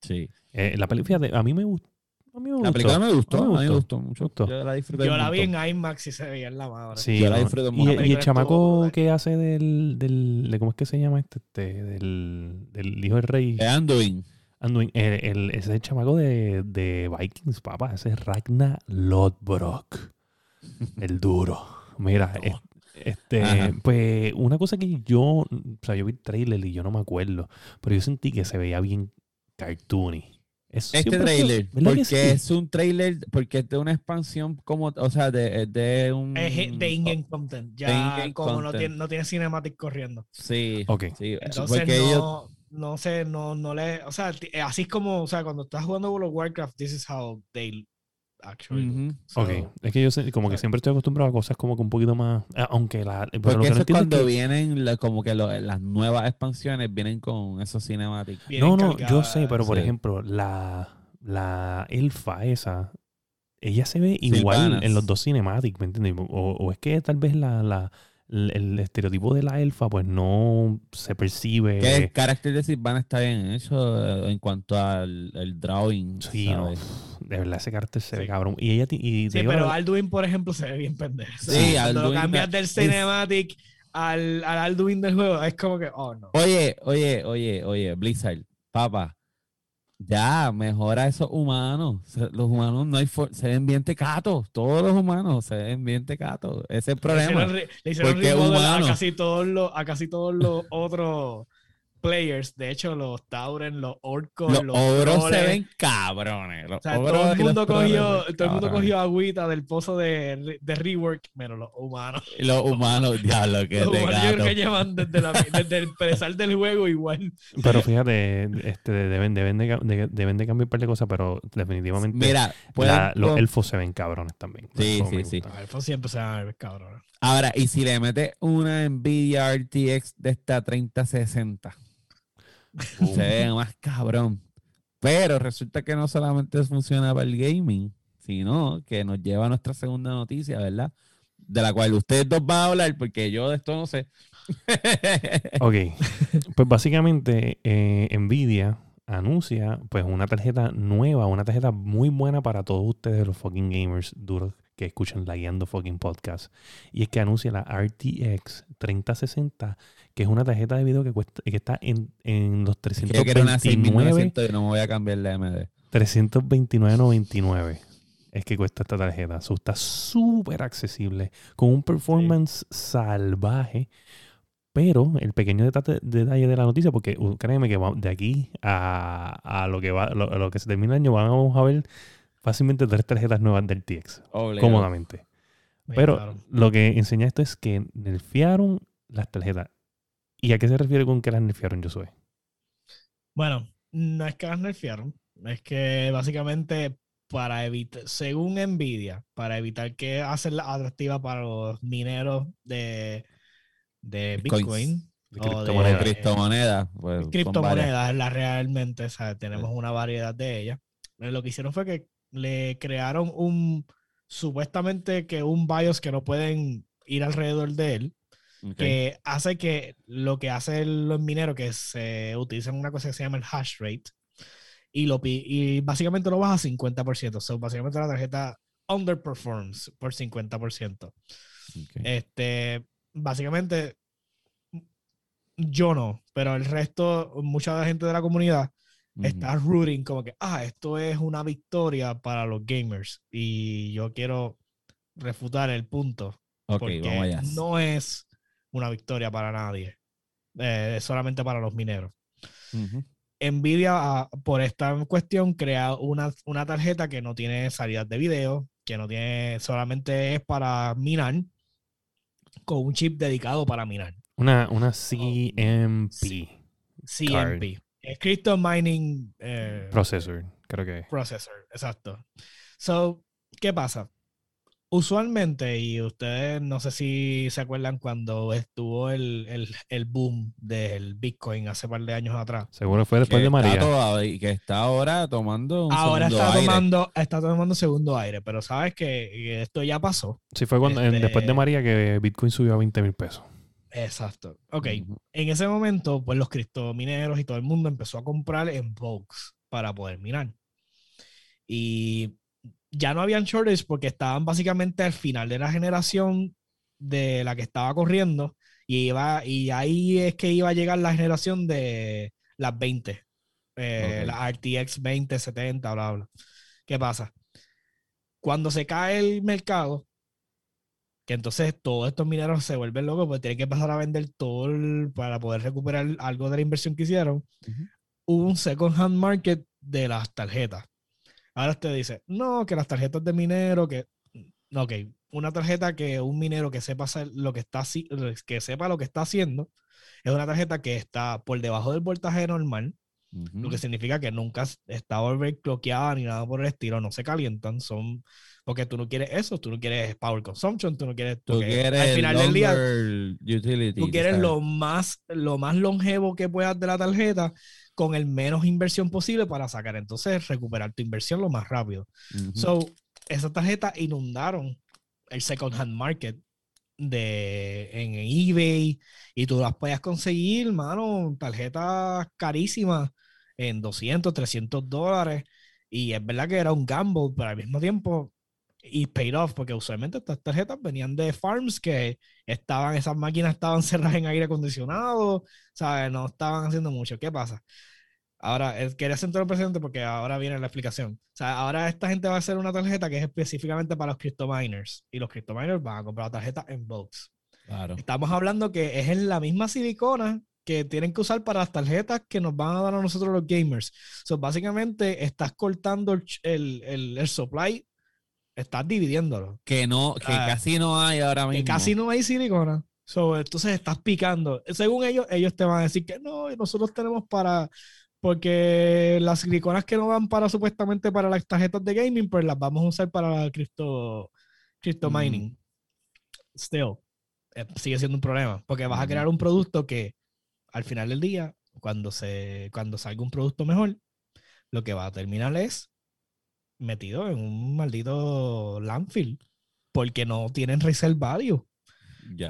Speaker 1: Sí.
Speaker 2: Eh, la película, fíjate, a mí me gustó. A mí me gustó.
Speaker 1: La película me gustó,
Speaker 2: A mí me gustó.
Speaker 1: mucho.
Speaker 2: Gustó.
Speaker 1: Yo la disfruté.
Speaker 3: Yo la vi en IMAX y se veía en la madre.
Speaker 2: Sí,
Speaker 1: Yo la
Speaker 2: no, y,
Speaker 1: mucho.
Speaker 2: y el chamaco que hace del, del de- ¿cómo es que se llama este? Este, del, del hijo del rey.
Speaker 1: Eh, Anduin.
Speaker 2: Anduin, el, el- ese es el chamaco de, de Vikings, papá. Ese es Ragnar Lodbrok. El duro. Mira, es- este,
Speaker 1: Ajá.
Speaker 2: pues una cosa que yo, o sea, yo vi el trailer y yo no me acuerdo, pero yo sentí que se veía bien cartoony. Eso
Speaker 1: Este
Speaker 2: fue-
Speaker 1: trailer,
Speaker 2: ¿verdad que
Speaker 1: porque
Speaker 2: sí?
Speaker 1: es un trailer, porque es de una expansión como, o sea, de, de un...
Speaker 3: Es de in-game content. Ya
Speaker 1: in-game
Speaker 3: como no tiene, no tiene cinematic corriendo.
Speaker 1: Sí,
Speaker 2: Ok.
Speaker 1: sí,
Speaker 3: Entonces
Speaker 1: porque
Speaker 3: no,
Speaker 1: ellos...
Speaker 3: no sé, no, no le. O sea, ti- así es como, o sea, cuando estás jugando World of Warcraft, this is how they actually. look.
Speaker 1: Ujú.
Speaker 3: So,
Speaker 2: Ok, es que yo sé- como que siempre estoy acostumbrado a cosas como que un poquito más, ah, aunque la, pero lo
Speaker 1: Porque
Speaker 2: que
Speaker 1: eso
Speaker 2: no
Speaker 1: es cuando
Speaker 2: que-
Speaker 1: vienen la- como que lo- las nuevas expansiones vienen con esos cinemáticos.
Speaker 2: No, no, yo
Speaker 3: cargadas.
Speaker 2: sé, pero por
Speaker 1: Sí.
Speaker 2: ejemplo, la, la elfa esa, ella se ve igual
Speaker 1: Sylvanas.
Speaker 2: en los dos cinematics, ¿me entiendes? O, o es que tal vez la, la- el, el estereotipo de la elfa pues no se percibe.
Speaker 1: Que el carácter de Silvana está bien hecho eh, en cuanto al el drawing.
Speaker 2: Sí, no, de verdad ese carácter se ve
Speaker 3: Sí.
Speaker 2: cabrón. Y ella y
Speaker 3: Sí,
Speaker 2: digo
Speaker 3: pero Alduin, por ejemplo, se ve bien pendejo.
Speaker 1: Sí,
Speaker 3: Cuando lo
Speaker 1: Alduin
Speaker 3: cambias
Speaker 1: da-
Speaker 3: del
Speaker 1: es-
Speaker 3: cinematic al, al Alduin del juego, es como que, oh no.
Speaker 1: Oye, oye, oye, oye, Blizzard, papá, ya, mejora esos humanos. Los humanos no hay se ven bien tecatos. Todos los humanos se ven bien tecatos. Ese es el
Speaker 3: Le
Speaker 1: problema.
Speaker 3: hicieron, le hicieron
Speaker 1: Porque
Speaker 3: remodel
Speaker 1: humano.
Speaker 3: a casi todos los, a casi todos los otros players. De hecho, los Tauren, los Orcos,
Speaker 1: Los
Speaker 3: los,
Speaker 1: ogros se ven cabrones. Los
Speaker 3: O sea, todo el mundo cogió,
Speaker 1: ven
Speaker 3: todo el mundo
Speaker 1: cabrones.
Speaker 3: cogió agüita del pozo de, de rework, menos los humanos.
Speaker 1: Y los humanos, diablo, que
Speaker 3: Los humanos yo creo que llevan desde, la, desde el empezar del juego igual.
Speaker 2: Pero fíjate, este, deben, deben, de, de- deben de cambiar un par de cosas, pero definitivamente
Speaker 1: Mira, pueden
Speaker 2: la- los
Speaker 1: con-
Speaker 2: elfos se ven cabrones también.
Speaker 1: Sí,
Speaker 2: Eso
Speaker 1: sí, sí.
Speaker 3: Los elfos siempre se van a ver cabrón.
Speaker 1: Ahora, y si le metes una Nvidia RTX de esta 3060, se ve más cabrón. Pero resulta que no solamente funciona para el gaming, sino que nos lleva a nuestra segunda noticia, ¿verdad? De la cual ustedes dos van a hablar, porque yo de esto no sé.
Speaker 2: Ok, pues básicamente eh, Nvidia anuncia pues una tarjeta nueva, una tarjeta muy buena para todos ustedes los fucking gamers duros que escuchan la guiando fucking podcast. Y es que anuncia la RTX 3060, que es una tarjeta de video que cuesta que está en, en los
Speaker 1: Que yo quiero una
Speaker 2: 329
Speaker 1: 6900 y no me voy a cambiar la AMD.
Speaker 2: 329.99 es que cuesta esta tarjeta. So, está súper accesible, con un performance salvaje. Pero el pequeño detalle, de la noticia, porque créeme que de aquí a, a lo que va, lo, a lo que se termina el año, vamos a ver fácilmente tres tarjetas nuevas del TX,
Speaker 1: Obligado.
Speaker 2: cómodamente.
Speaker 3: Bien,
Speaker 2: Pero
Speaker 3: claro.
Speaker 2: lo que enseña esto es que nerfearon las tarjetas. ¿Y a qué se refiere con que las nerfearon, Josué?
Speaker 3: Bueno, no es que las nerfearon, es que básicamente para evitar, según Nvidia, para evitar que hacerla atractiva para los mineros de, de. Bitcoin
Speaker 2: De criptomonedas.
Speaker 1: de criptomonedas. pues,
Speaker 3: criptomonedas, la realmente, o sea, tenemos una variedad de ellas. Eh, Lo que hicieron fue que le crearon un, supuestamente que un BIOS que no pueden ir alrededor de él,
Speaker 1: Ok.
Speaker 3: que hace que lo que hacen los mineros, que se utilizan una cosa que se llama el hash rate, y, lo, y básicamente lo baja a 50%. So, básicamente la tarjeta underperforms por 50%.
Speaker 1: Ok.
Speaker 3: Este, básicamente, yo no, pero el resto, mucha gente de la comunidad
Speaker 1: Ujú.
Speaker 3: estás rooting como que, ah, esto es una victoria para los gamers. Y yo quiero refutar el punto. Porque
Speaker 1: vamos allá.
Speaker 3: no es una victoria para nadie. eh, solamente para los mineros.
Speaker 1: Ujú.
Speaker 3: Nvidia, ah, por esta cuestión, crea una, una tarjeta que no tiene salidas de video, que no tiene, solamente es para minar, con un chip dedicado para minar.
Speaker 2: Una, una CMP.
Speaker 3: CMP. Es Crypto Mining eh,
Speaker 2: processor, creo que.
Speaker 3: Processor, exacto. So, ¿qué pasa? Usualmente, y ustedes no sé si se acuerdan cuando estuvo el, el, el boom del Bitcoin hace par de años atrás.
Speaker 2: Seguro fue después
Speaker 1: que
Speaker 2: de María.
Speaker 1: Está todavía- que está ahora tomando un
Speaker 3: Ahora
Speaker 1: segundo
Speaker 3: está
Speaker 1: aire.
Speaker 3: tomando, está tomando segundo aire, pero sabes que esto ya pasó.
Speaker 2: Sí, fue cuando, en-
Speaker 3: Este-
Speaker 2: después de María que Bitcoin subió a 20 mil pesos.
Speaker 3: Exacto. Ok.
Speaker 1: Ujú.
Speaker 3: En ese momento, pues los criptomineros y todo el mundo empezó a comprar en Vox para poder minar. Y ya no habían shortage porque estaban básicamente al final de la generación de la que estaba corriendo y iba y ahí es que iba a llegar la generación de las 20 eh, la RTX 2070 bla bla ¿qué pasa? cuando se cae el mercado que entonces todos estos mineros se vuelven locos porque tienen que pasar a vender todo el- para poder recuperar algo de la inversión que hicieron hubo un second hand market de las tarjetas. Ahora usted dice, no, que las tarjetas de minero, que, ok, una tarjeta que un minero que sepa lo que está, que sepa lo que está haciendo, es una tarjeta que está por debajo del voltaje normal,
Speaker 1: Ujú.
Speaker 3: lo que significa que nunca está overclockeada ni nada por el estilo, no se calientan, son, porque tú no quieres eso, tú no quieres power consumption, tú no quieres,
Speaker 1: Tú
Speaker 3: porque
Speaker 1: quieres
Speaker 3: al final del día,
Speaker 1: utility,
Speaker 3: tú quieres
Speaker 1: ¿sabes?
Speaker 3: lo más, lo más longevo que puedas de la tarjeta con el menos inversión posible para sacar. Entonces, recuperar tu inversión lo más rápido. So, esas tarjetas inundaron el second hand market de en eBay y tú las podías conseguir, mano, tarjetas carísimas en 200, 300 dólares. Y es verdad que era un gamble, pero al mismo tiempo y paid off, porque usualmente estas tarjetas venían de farms que estaban, esas máquinas estaban cerradas en aire acondicionado, ¿sabes? No estaban haciendo mucho. ¿Qué pasa? Ahora, quería centrar el presente porque ahora viene la explicación. O sea, ahora esta gente va a hacer una tarjeta que es específicamente para los crypto miners y los crypto miners van a comprar la tarjeta en box.
Speaker 1: Claro.
Speaker 3: Estamos hablando que es en la misma silicona que tienen que usar para las tarjetas que nos van a dar a nosotros los gamers. So, básicamente estás cortando el, el, el- el supply, estás dividiéndolo.
Speaker 1: Que no, que
Speaker 3: Ah,
Speaker 1: casi no hay ahora mismo.
Speaker 3: Que casi no hay silicona. So, entonces estás picando. Según ellos, ellos te van a decir que no, nosotros tenemos para. Porque las siliconas que no van para supuestamente para las tarjetas de gaming, pues las vamos a usar para cripto, crypto
Speaker 1: Mm.
Speaker 3: mining. Still, eh, sigue siendo un problema. Porque vas a
Speaker 1: Ujú.
Speaker 3: crear un producto que al final del día, cuando, se, cuando salga un producto mejor, lo que va a terminar es metido en un maldito landfill. Porque no tienen resale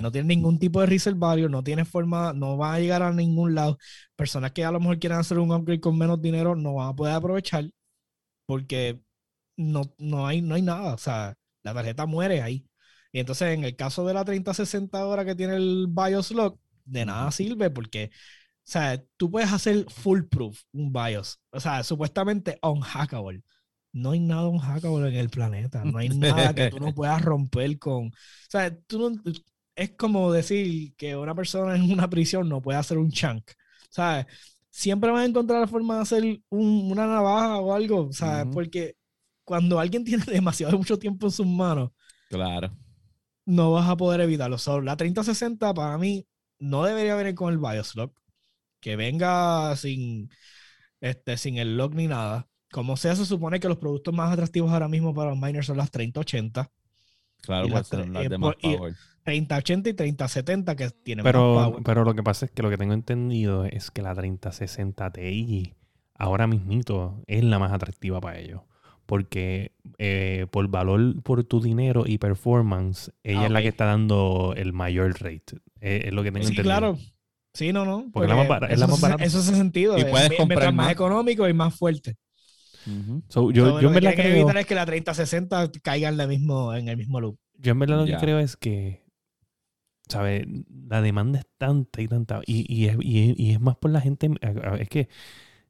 Speaker 3: No tiene ningún tipo de value, no tiene forma, no va a llegar a ningún lado. Personas que a lo mejor quieran hacer un upgrade con menos dinero no van a poder aprovechar porque no, no, hay, no hay nada. O sea, la tarjeta muere ahí. Y entonces, en el caso de la 3060 ahora que tiene el BIOS lock, de nada sirve porque, o sea, tú puedes hacer foolproof un BIOS. O sea, supuestamente unhackable. No hay nada unhackable en el planeta. No hay nada que tú no puedas romper con. O sea, tú no, es como decir que una persona en una prisión no puede hacer un chunk. ¿Sabes? Siempre van a encontrar la forma de hacer un- una navaja o algo, ¿sabes? Porque cuando alguien tiene demasiado mucho tiempo en sus manos,
Speaker 1: Claro.
Speaker 3: no vas a poder evitarlo. So, la 3060 para mí no debería venir con el BIOS lock. Que venga sin, este, sin el lock ni nada. Como sea, se supone que los productos más atractivos ahora mismo para los miners son las 3080.
Speaker 1: Claro,
Speaker 3: Y
Speaker 1: pues
Speaker 3: las eh,
Speaker 1: de más
Speaker 3: por- y-
Speaker 1: power.
Speaker 3: 3080 y 3070 que tienen más
Speaker 2: Pero,
Speaker 3: power.
Speaker 2: pero lo que pasa es que lo que tengo entendido es que la 3060 Ti ahora mismito es la más atractiva para ellos. Porque eh, por valor por tu dinero y performance, ella
Speaker 3: Ah,
Speaker 2: es la que está dando el mayor rate. Eh, es lo que tengo
Speaker 3: Sí,
Speaker 2: entendido.
Speaker 3: claro. Sí, no, no.
Speaker 2: Porque es la más bara- es la más barata.
Speaker 3: Eso hace sentido.
Speaker 1: Y puedes
Speaker 3: mi-
Speaker 1: comprar
Speaker 3: más
Speaker 1: más.
Speaker 3: económico y más fuerte.
Speaker 1: Ujú.
Speaker 2: So, yo,
Speaker 3: So,
Speaker 2: yo
Speaker 3: lo
Speaker 2: en
Speaker 3: que
Speaker 2: verdad creo,
Speaker 3: evitar es que la 3060 caiga en, la mismo, en el mismo loop.
Speaker 2: yo en verdad lo
Speaker 1: Ya.
Speaker 2: que creo es que, ¿sabes? La demanda es tanta y tanta. Y, y es, y y es más por la gente. Es que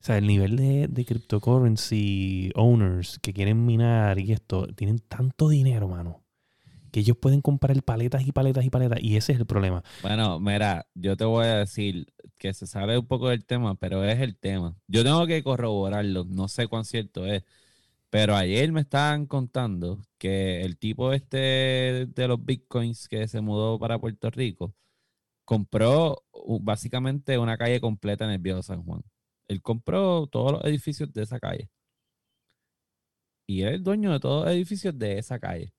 Speaker 2: O el nivel de, de cryptocurrency owners que quieren minar y esto, tienen tanto dinero, mano, que ellos pueden comprar paletas y paletas y paletas. Y ese es el problema.
Speaker 1: Bueno, mira, yo te voy a decir que se sale un poco del tema, pero es el tema. Yo tengo que corroborarlo, no sé cuán cierto es. Pero ayer me estaban contando que el tipo este de los bitcoins que se mudó para Puerto Rico compró básicamente una calle completa en el viejo San Juan. Él compró todos los edificios de esa calle. Y es el dueño de todos los edificios de esa calle.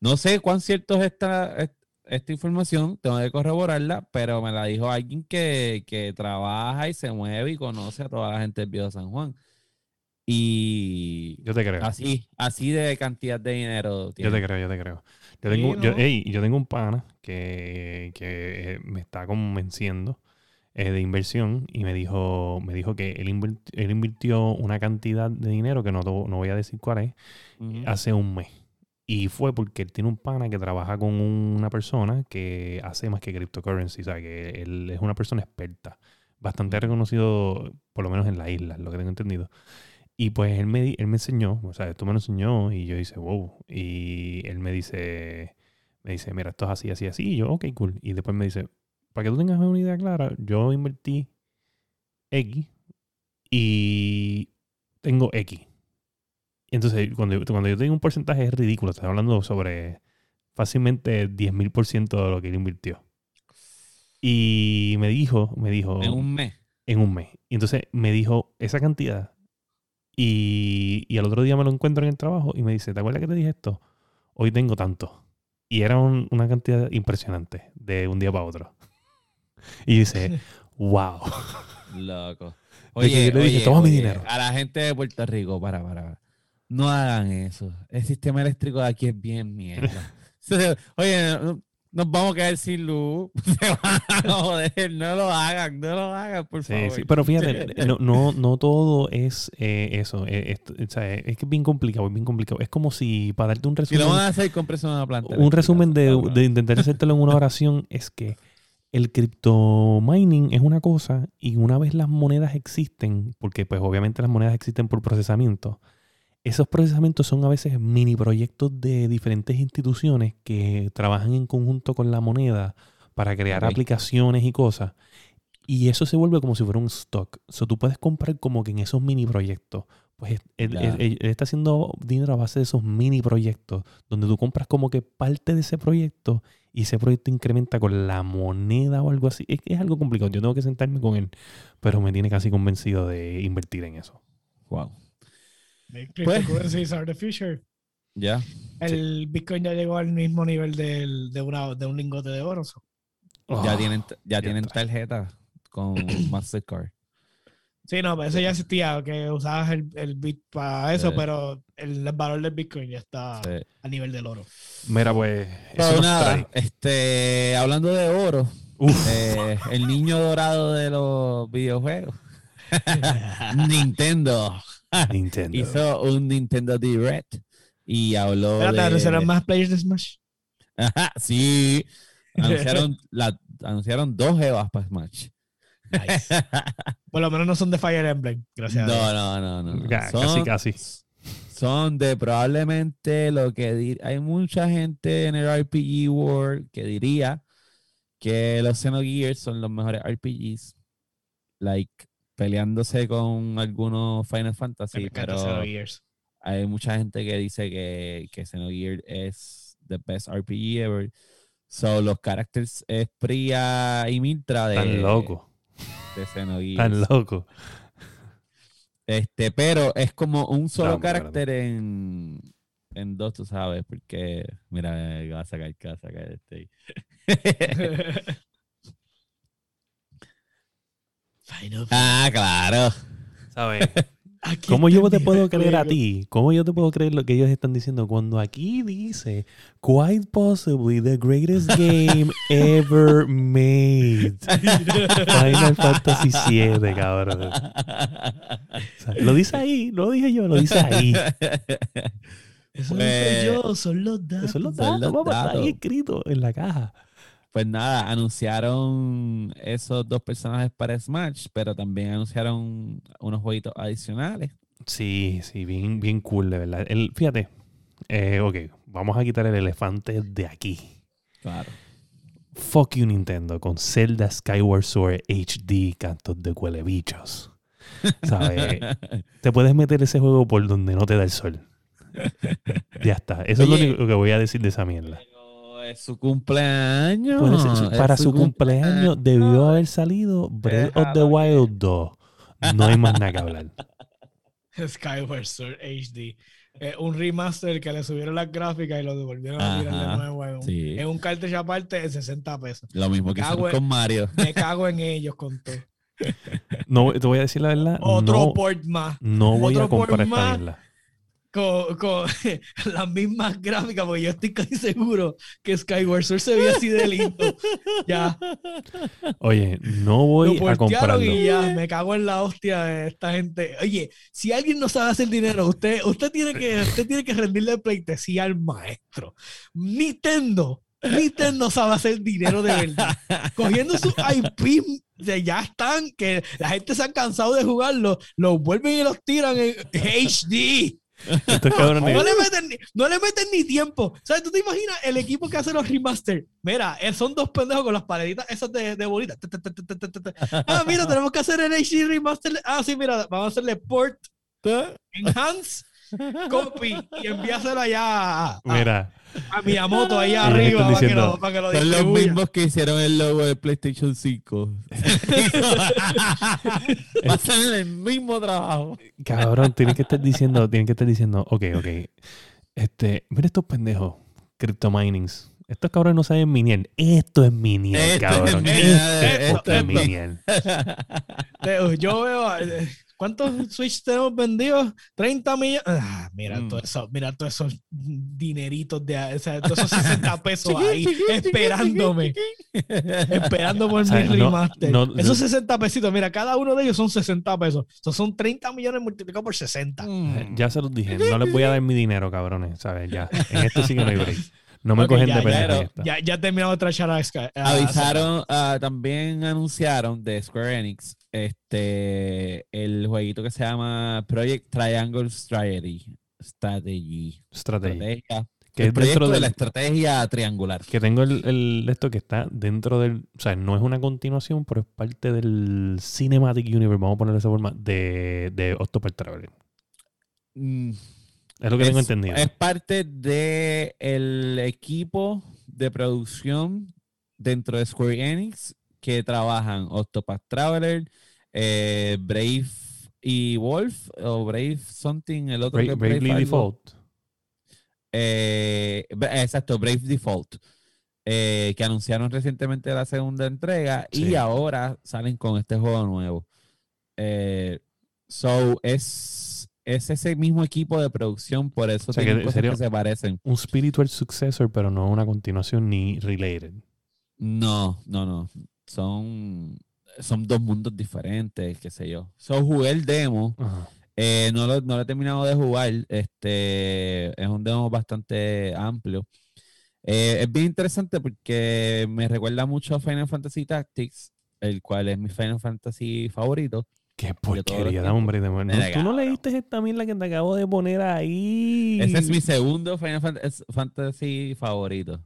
Speaker 1: No sé cuán cierto es esta, es- esta información, tengo que corroborarla, pero me la dijo alguien que, que trabaja y se mueve y conoce a toda la gente del viejo San Juan. Y
Speaker 2: Yo te creo.
Speaker 1: así, así de cantidad de dinero
Speaker 2: Yo
Speaker 1: tiene.
Speaker 2: te creo, yo te creo. Yo
Speaker 3: Sí,
Speaker 2: tengo, yo, yo tengo un pana que, que eh, me está convenciendo eh, de inversión y me dijo, me dijo que él, invir- él invirtió una cantidad de dinero que no, no voy a decir cuál es, hace un mes. Y fue porque él tiene un pana que trabaja con una persona que hace más que cryptocurrency, o sea, que él es una persona experta, bastante reconocido, por lo menos en la isla, lo que tengo entendido. Y pues él me, él me enseñó, o sea, esto me lo enseñó y yo hice, wow. Y él me dice, me dice, mira, esto es así, así, así. Y yo, ok, cool. Y después me dice, para que tú tengas una idea clara, yo invertí X y tengo X. Y entonces, cuando, yo- cuando yo tengo un porcentaje es ridículo. Estoy hablando sobre fácilmente 10.000% de lo que él invirtió. Y me dijo, me dijo,
Speaker 1: En un mes.
Speaker 2: en un mes. Y entonces me dijo esa cantidad. Y, y al otro día me lo encuentro en el trabajo y me dice, ¿te acuerdas que te dije esto? Hoy tengo tanto. Y era un- una cantidad impresionante de un día para otro. Y dice, wow.
Speaker 1: Loco.
Speaker 2: Yo le dije, "Toma mi dinero".
Speaker 1: A la gente de Puerto Rico, para, para, para. No hagan eso. El sistema eléctrico de aquí es bien mierda. Oye, nos vamos a quedar sin luz. Se van a joder. No lo hagan, no lo hagan, por
Speaker 2: Sí,
Speaker 1: favor.
Speaker 2: sí. Pero fíjate, no, no, no todo es eh, eso. eh, es que es bien complicado, es bien complicado. Es como si, para darte un
Speaker 1: Si
Speaker 2: resumen,
Speaker 1: lo van a hacer, compres una planta.
Speaker 2: un resumen de, de intentar hacértelo en una oración es que el cripto mining es una cosa y una vez las monedas existen, porque pues obviamente las monedas existen por procesamiento, esos procesamientos son a veces mini proyectos de diferentes instituciones que trabajan en conjunto con la moneda para crear aplicaciones y cosas. Y eso se vuelve como si fuera un stock. O sea, tú puedes comprar como que en esos mini proyectos. Pues él, él-
Speaker 1: Ya.
Speaker 2: él- él está haciendo dinero a base de esos mini proyectos, donde tú compras como que parte de ese proyecto y ese proyecto incrementa con la moneda o algo así. Es, es algo complicado. Yo tengo que sentarme con él, pero me tiene casi convencido de invertir en eso.
Speaker 1: Wow.
Speaker 3: Cryptocurrency is artificial.
Speaker 1: Ya.
Speaker 3: El Bitcoin ya llegó al mismo nivel del, de, una- de un lingote de oro. so.
Speaker 1: Ya
Speaker 2: Oh,
Speaker 1: tienen, ya tienen tarjeta con Mastercard.
Speaker 3: Sí, no, pero eso ya existía, que usabas el, el bit para eso,
Speaker 1: Sí.
Speaker 3: pero el, valor del Bitcoin ya está
Speaker 1: Sí.
Speaker 3: a nivel del oro.
Speaker 2: Mira, pues. Eso nos
Speaker 1: nada,
Speaker 2: trae.
Speaker 1: este, hablando de oro, eh, el niño dorado de los videojuegos, Nintendo,
Speaker 2: Nintendo.
Speaker 1: hizo un Nintendo Direct y habló
Speaker 3: Espérate,
Speaker 1: de...
Speaker 3: ¿anunciaron más players de Smash?
Speaker 1: Ajá, sí, anunciaron, la, anunciaron dos Evas para Smash.
Speaker 3: Nice. Por lo menos no son de Fire Emblem, gracias a Dios.
Speaker 1: No, no, no, no. Son-
Speaker 2: casi, casi.
Speaker 1: son de probablemente lo que hay mucha gente en el RPG world que diría que los Xenogears son los mejores RPGs, like peleándose con algunos Final Fantasy, pero
Speaker 3: Xenogears.
Speaker 1: hay mucha gente que dice que, que Xenogears es the best RPG ever. So, los characters es Priya y Miltra de,
Speaker 2: Tan loco.
Speaker 1: de Xenogears.
Speaker 2: Tan loco.
Speaker 1: Este, pero es como un solo carácter en, en dos, tú sabes, porque mira, va a sacar, que va a sacar este. ahí.
Speaker 3: Final
Speaker 1: ah, claro.
Speaker 2: ¿Sabes? ¿Cómo yo te puedo creer a ti? ¿Cómo yo te puedo creer lo que ellos están diciendo cuando aquí dice quite possibly the greatest game ever made? Final Fantasy VII, cabrón. O sea, lo dice ahí, no lo dije yo, lo dice ahí.
Speaker 3: Eso no soy yo, son los datos.
Speaker 2: Eso es los
Speaker 1: Son
Speaker 2: datos, papá, está ahí escrito en la caja.
Speaker 1: Pues nada, anunciaron esos dos personajes para Smash, pero también anunciaron unos jueguitos adicionales.
Speaker 2: Sí, sí, bien, bien cool, de verdad. El, fíjate, eh, ok, vamos a quitar el elefante de aquí.
Speaker 1: Claro.
Speaker 2: Fuck you Nintendo con Zelda Skyward Sword HD, cantos de huele bichos. ¿Sabes? Te puedes meter ese juego por donde no te da el sol. Ya está. Eso es lo único que voy a decir de esa mierda.
Speaker 1: Es su cumpleaños.
Speaker 2: Para su cumpleaños debió haber salido Breath of the Wild 2. No hay más nada que hablar.
Speaker 3: Skyward Sword HD. Eh, un remaster que le subieron las gráficas y lo devolvieron a tirar de
Speaker 1: Ajá,
Speaker 3: nuevo. En un,
Speaker 1: sí.
Speaker 3: en un cartridge aparte de 60 pesos.
Speaker 1: Lo mismo que hicieron con Mario.
Speaker 3: Me cago en ellos con todo.
Speaker 2: No, te voy a decir la verdad.
Speaker 3: Otro
Speaker 2: no,
Speaker 3: port más.
Speaker 2: no voy a
Speaker 3: otro por
Speaker 2: comprar esta
Speaker 3: más. Con, con las mismas gráficas, porque yo estoy casi seguro que Skyward Sword se veía así de lindo. Ya,
Speaker 2: Oye, no voy
Speaker 3: lo
Speaker 2: a comprarlo.
Speaker 3: y ya, me cago en la hostia de esta gente. Oye, si alguien no sabe hacer dinero, usted, usted, tiene, que, usted tiene que rendirle pleitesía al maestro. Nintendo, Nintendo sabe hacer dinero de verdad. Cogiendo sus IP, ya están, que la gente se han cansado de jugarlo, los vuelven y los tiran en HD.
Speaker 2: Estos cabrones.
Speaker 3: No le, meten ni, no le meten ni tiempo. ¿Sabes? ¿Tú te imaginas el equipo que hace los remaster? Mira, eh, son dos pendejos con las pareditas esas de, de bolitas. Ta, ta, ta, ta, ta, ta, ta. Ah, mira, tenemos que hacer el HD remaster. Ah, sí, mira, vamos a hacerle port, enhance, copy y enviárselo allá a,
Speaker 2: Mira,
Speaker 3: a Miyamoto ahí
Speaker 2: Y
Speaker 3: arriba para que,
Speaker 2: diciendo,
Speaker 3: lo, para que lo
Speaker 1: Son los mismos que hicieron el logo de PlayStation 5. Va a ser el mismo trabajo.
Speaker 2: cabrón, tienen que estar diciendo, tienen que estar diciendo, ok, ok. Este, mira estos pendejos, crypto minings. Estos cabrones no saben minier. Esto es
Speaker 1: es
Speaker 2: cabrón. Esto,
Speaker 3: esto,
Speaker 2: esto es
Speaker 3: esto.
Speaker 2: minier.
Speaker 3: Te- Yo veo. ¿Cuántos Switch tenemos vendidos? 30 millones. Ah, mira,
Speaker 1: Mm.
Speaker 3: todo eso, mira todos esos dineritos de o sea, todos esos 60 pesos ahí esperándome. Esperando por
Speaker 2: O sea,
Speaker 3: mi
Speaker 2: no-
Speaker 3: remaster.
Speaker 2: no-
Speaker 3: Esos 60 pesitos, mira, cada uno de ellos son 60 pesos. Esos son 30 millones multiplicados por 60.
Speaker 1: Mm.
Speaker 2: Ya se los dije, no les voy a dar mi dinero, cabrones, ¿sabes? Ya, en este sí que no hay break. No me
Speaker 3: Ok,
Speaker 2: cogen
Speaker 3: ya,
Speaker 2: de
Speaker 3: ya,
Speaker 2: pendejo. esta.
Speaker 3: Ya, ya terminamos de trachar a Sky. a-
Speaker 1: Avisaron, ah, también anunciaron de Square Enix este el jueguito que se llama Project Triangle Strategy. Strategy.
Speaker 2: Estrategia.
Speaker 1: Estrategia.
Speaker 2: Que
Speaker 1: el
Speaker 2: es
Speaker 1: proyecto
Speaker 2: dentro
Speaker 1: de la estrategia triangular.
Speaker 2: que tengo el, el- esto que está dentro del, o sea, no es una continuación, pero es parte del Cinematic Universe, vamos a ponerlo de esa forma, de, de Octopath Traveler.
Speaker 1: Mm,
Speaker 2: Es lo que tengo entendido.
Speaker 1: es parte del el equipo de producción dentro de Square Enix que trabajan Octopath Traveler, eh, Brave y Wolf, o Brave Something, el otro
Speaker 2: Bra-
Speaker 1: que es
Speaker 2: Bravely
Speaker 1: algo.
Speaker 2: Default.
Speaker 1: Eh, exacto, Brave Default. eh, que anunciaron recientemente la segunda entrega
Speaker 2: Sí.
Speaker 1: y ahora salen con este juego nuevo. So, es, es ese mismo equipo de producción, por eso
Speaker 2: O sea,
Speaker 1: tienen
Speaker 2: que
Speaker 1: cosas que se parecen.
Speaker 2: Un spiritual successor, pero no una continuación ni related.
Speaker 1: No, no, no. Son, son dos mundos diferentes, qué sé yo. So, jugué el demo.
Speaker 2: Ajá.
Speaker 1: Eh, no, lo, no lo he terminado de jugar. Este es un demo bastante amplio. Eh, es bien interesante porque me recuerda mucho a Final Fantasy Tactics, el cual es mi Final Fantasy favorito.
Speaker 2: Qué porquería, da hombre. de- no, Tú no leíste esta mierda que te acabo de poner ahí.
Speaker 1: Ese es mi segundo Final Fantasy favorito.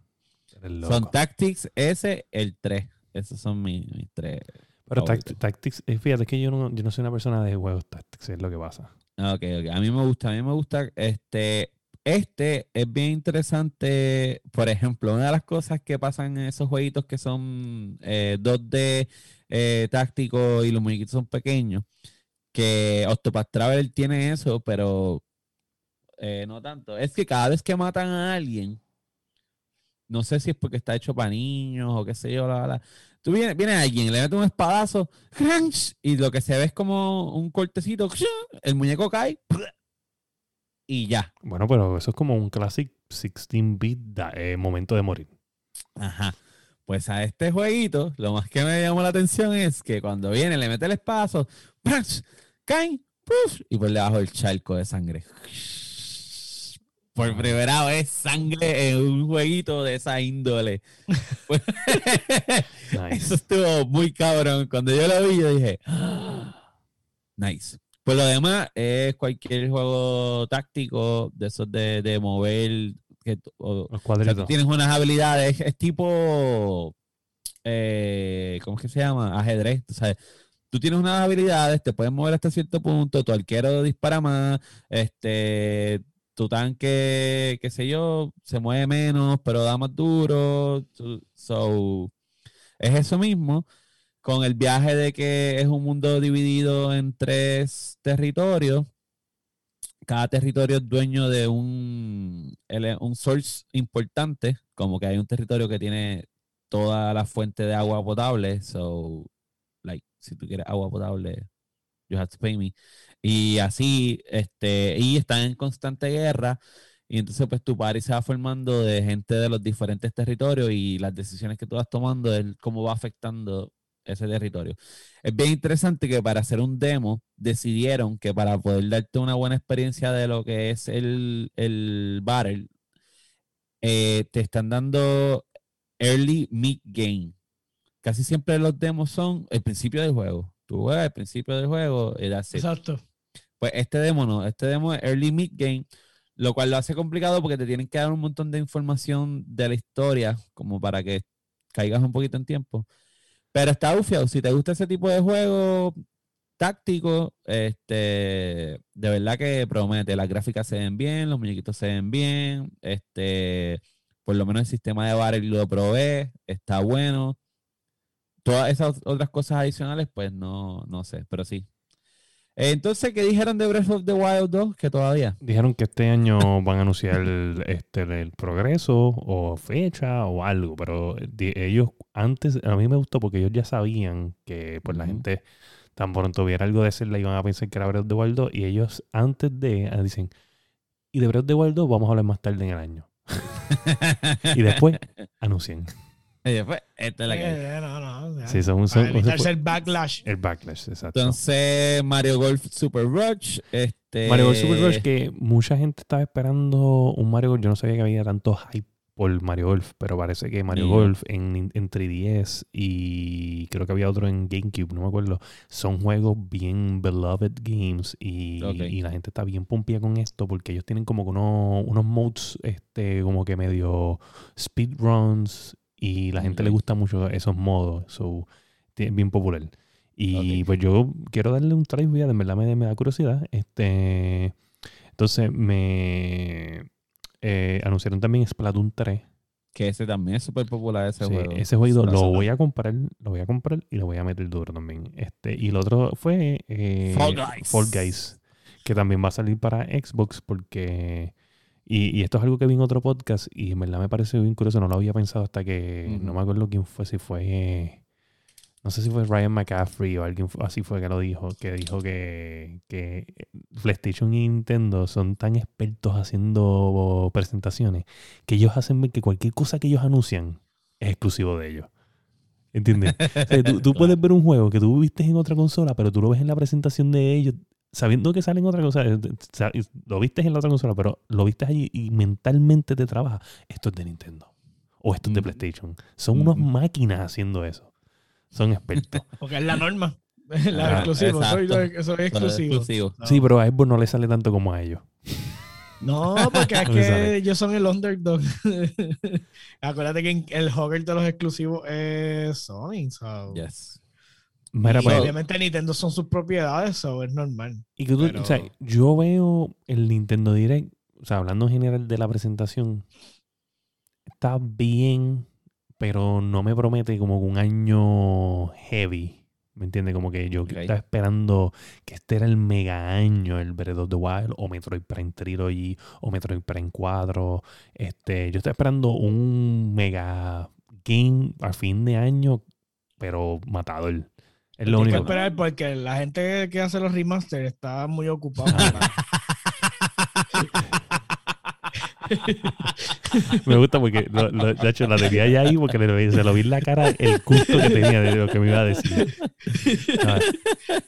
Speaker 1: Son Tactics, ese, el 3. Esos son mis, mis tres.
Speaker 2: Pero Tactics, eh, fíjate que yo no, yo no soy una persona de juegos Tactics, es lo que pasa.
Speaker 1: Ok, ok. A mí me gusta, a mí me gusta. Este, este es bien interesante. Por ejemplo, una de las cosas que pasan en esos jueguitos que son eh, 2D eh, tácticos y los muñequitos son pequeños, que Octopath Traveler tiene eso, pero eh, no tanto. Es que cada vez que matan a alguien, no sé si es porque está hecho para niños o qué sé yo, la, la, Tú viene, viene alguien, le mete un espadazo, y lo que se ve es como un cortecito, el muñeco cae y ya.
Speaker 2: Bueno, pero eso es como un classic 16-bit da- eh, momento de morir.
Speaker 1: Ajá. Pues a este jueguito, lo más que me llamó la atención es que cuando viene, le mete el espadazo, ¡prunch! caen, y por debajo el charco de sangre. Por primera vez sangre en un jueguito de esa índole.
Speaker 2: Nice.
Speaker 1: Eso estuvo muy cabrón. Cuando yo lo vi, yo dije, "Ah, nice. Pues lo demás es cualquier juego táctico de esos de, de mover. Que, tú- o-
Speaker 2: Los
Speaker 1: o sea, tú
Speaker 2: cuadritos.
Speaker 1: tienes unas habilidades, es tipo, eh, ¿cómo es que se llama? Ajedrez. O sea, tú tienes unas habilidades, te puedes mover hasta cierto punto, tu arquero dispara más, este, tu tanque, qué sé yo, se mueve menos, pero da más duro. So, es eso mismo, con el viaje de que es un mundo dividido en tres territorios. Cada territorio es dueño de un, un source importante, como que hay un territorio que tiene toda la fuente de agua potable. So, like, si tú quieres agua potable, you have to pay me. Y así, este, y están en constante guerra. Y entonces, pues tu party se va formando de gente de los diferentes territorios y las decisiones que tú vas tomando, es cómo va afectando ese territorio. Es bien interesante que para hacer un demo decidieron que para poder darte una buena experiencia de lo que es el, el battle, eh, te están dando early mid game. Casi siempre los demos son el principio del juego. Tú juegas el principio del juego it.
Speaker 3: Exacto.
Speaker 1: Pues este demo no, este demo es early mid game, lo cual lo hace complicado porque te tienen que dar un montón de información de la historia, como para que caigas un poquito en tiempo. Pero está bufiado. Si te gusta ese tipo de juego táctico, este, de verdad que promete. Las gráficas se ven bien, los muñequitos se ven bien, este, por lo menos el sistema de battle lo probé, está bueno. Todas esas otras cosas adicionales, pues no, no sé, pero sí. Entonces, ¿qué dijeron de Breath of the Wild 2? Que todavía.
Speaker 2: Dijeron que este año van a anunciar el, este, el progreso o fecha o algo, pero ellos antes, a mí me gustó porque ellos ya sabían que pues la gente tan pronto viera algo de Zelda iban a pensar que era Breath of the Wild 2 y ellos antes de ah, dicen, y de Breath of the Wild 2 vamos a hablar más tarde en el año. Y después anuncian.
Speaker 1: Y después, esta es la que.
Speaker 3: Eh, no, no. ya.
Speaker 2: Sí, son,
Speaker 3: Para
Speaker 2: son-
Speaker 3: evitarse el backlash.
Speaker 2: el backlash, exacto.
Speaker 1: Entonces, Mario Golf Super Rush. Este,
Speaker 2: Mario Golf Super Rush, que mucha gente estaba esperando un Mario Golf. Yo no sabía que había tanto hype por Mario Golf, pero parece que Mario. Golf en, en 3DS y creo que había otro en GameCube, no me acuerdo. Son juegos bien beloved games y, y la gente está bien pompía con esto porque ellos tienen como que unos, unos modes este, como que medio speedruns y la gente le gusta mucho esos modos. So, tie- bien popular. Y pues yo quiero darle un try, de verdad me, me da curiosidad. Este, entonces me eh, anunciaron también Splatoon 3.
Speaker 1: Que ese también es súper popular, ese
Speaker 2: Sí,
Speaker 1: juego.
Speaker 2: ese juego lo voy a comprar, lo voy a comprar y lo voy a meter duro también. Este, y el otro fue eh,
Speaker 1: Fall Guys.
Speaker 2: Fall Guys, que también va a salir para Xbox porque y, y esto es algo que vi en otro podcast y en verdad me pareció bien curioso, no lo había pensado hasta que no me acuerdo quién fue, si fue no sé si fue Ryan McCaffrey o alguien así fue que lo dijo, que dijo que, que PlayStation y Nintendo son tan expertos haciendo presentaciones que ellos hacen ver que cualquier cosa que ellos anuncian es exclusivo de ellos. ¿Entiendes? O sea, tú, tú puedes ver un juego que tú viste en otra consola, pero tú lo ves en la presentación de ellos, sabiendo que sale en otra cosa. eh, Lo viste en la otra consola, pero lo viste allí y mentalmente te trabaja. Esto es de Nintendo. O esto es de. PlayStation. Son unos
Speaker 1: Ujú.
Speaker 2: máquinas haciendo eso. Son expertos.
Speaker 3: Porque es la norma. la
Speaker 1: Ah,
Speaker 3: exclusivo. Soy, exclusivo.
Speaker 1: exclusivo.
Speaker 3: No.
Speaker 2: Sí, pero a Xbox no le sale tanto como a ellos.
Speaker 3: No, porque es que ellos son el underdog. Acuérdate que el hogger de los exclusivos es Sony. so.
Speaker 1: Yes.
Speaker 2: Mira,
Speaker 3: Y
Speaker 2: pues,
Speaker 3: obviamente Nintendo son sus propiedades, so es normal.
Speaker 2: y que tú-
Speaker 3: pero-
Speaker 2: o sea, yo veo el Nintendo Direct, o sea, hablando en general de la presentación, está bien, pero no me promete como un año heavy. ¿Me entiendes? Como que yo
Speaker 1: Ok.
Speaker 2: estaba esperando que este era el mega año, el Breath of the Wild, o Metroid Prime Trilogy, o Metroid Prime 4. Este, yo estaba esperando un mega game a fin de año, pero matador. Es lo
Speaker 3: Hay que
Speaker 2: único.
Speaker 3: esperar porque la gente que hace los remasters está muy ocupada.
Speaker 2: Ah, Me gusta porque, lo, lo- de hecho, la tenía ya ahí porque le- se lo vi en la cara el gusto que tenía de lo que me iba a decir. Ah,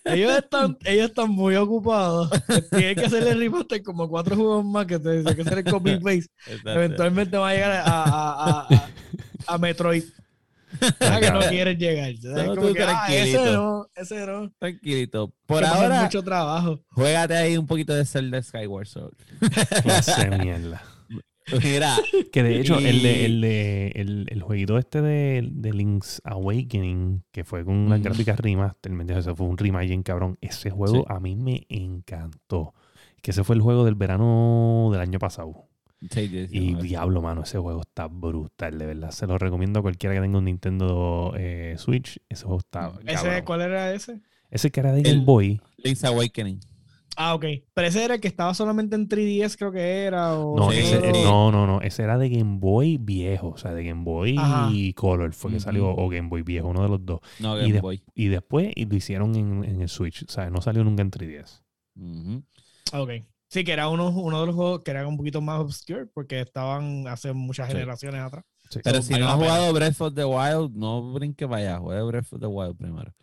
Speaker 3: Ellos están, ellos están muy ocupados. Tienen que hacerle remaster como cuatro juegos más que te que hacer el copy paste. Eventualmente va a llegar a, a, a, a- a Metroid. Ah, que no quieren llegar.
Speaker 1: No,
Speaker 3: Como
Speaker 1: tú
Speaker 3: que, ah, ese
Speaker 1: tranquilito.
Speaker 3: no, ese no.
Speaker 1: Tranquilito. Por
Speaker 3: Que
Speaker 1: ahora,
Speaker 3: mucho trabajo.
Speaker 1: juégate ahí un poquito de Zelda Skyward Sword.
Speaker 2: de mierda.
Speaker 1: Mira,
Speaker 2: Que de hecho, el, de, el, de, el, el jueguito este de, de Link's Awakening, que fue con unas
Speaker 1: Ujú.
Speaker 2: gráficas remaster, ¿me? Eso fue un remake bien cabrón. Ese juego
Speaker 1: Sí.
Speaker 2: a mí me encantó. Que ese fue el juego del verano del año pasado.
Speaker 1: Sí, sí, sí,
Speaker 2: Y
Speaker 1: no,
Speaker 2: diablo, mano, ese juego está brutal, de verdad. Se lo recomiendo a cualquiera que tenga un Nintendo eh, Switch. Ese juego está.
Speaker 1: Ujú.
Speaker 3: ¿Ese,
Speaker 2: cabrón.
Speaker 3: ¿Cuál era ese?
Speaker 2: Ese que era de
Speaker 1: El-
Speaker 2: Game Boy.
Speaker 1: Link's Awakening.
Speaker 3: Ah, ok. Pero ese era el que estaba solamente en 3DS, creo que era. O
Speaker 2: No, ese, eh, no, no, no. Ese era de Game Boy viejo. O sea, de Game Boy
Speaker 3: Ajá.
Speaker 2: Color fue que salió. O Game Boy viejo, uno de los dos.
Speaker 1: No,
Speaker 2: Y
Speaker 1: Game
Speaker 2: de-
Speaker 1: Boy.
Speaker 2: Y después y lo hicieron en, en el Switch. O sea, no salió nunca en 3DS.
Speaker 1: Ujú.
Speaker 3: Ok. Sí, que era uno, uno de los juegos que era un poquito más obscure porque estaban hace muchas
Speaker 2: Sí.
Speaker 3: generaciones atrás.
Speaker 2: Sí.
Speaker 1: Pero
Speaker 3: So,
Speaker 1: si no has jugado Breath of the Wild, no brinque para allá. Juega Breath of the Wild primero.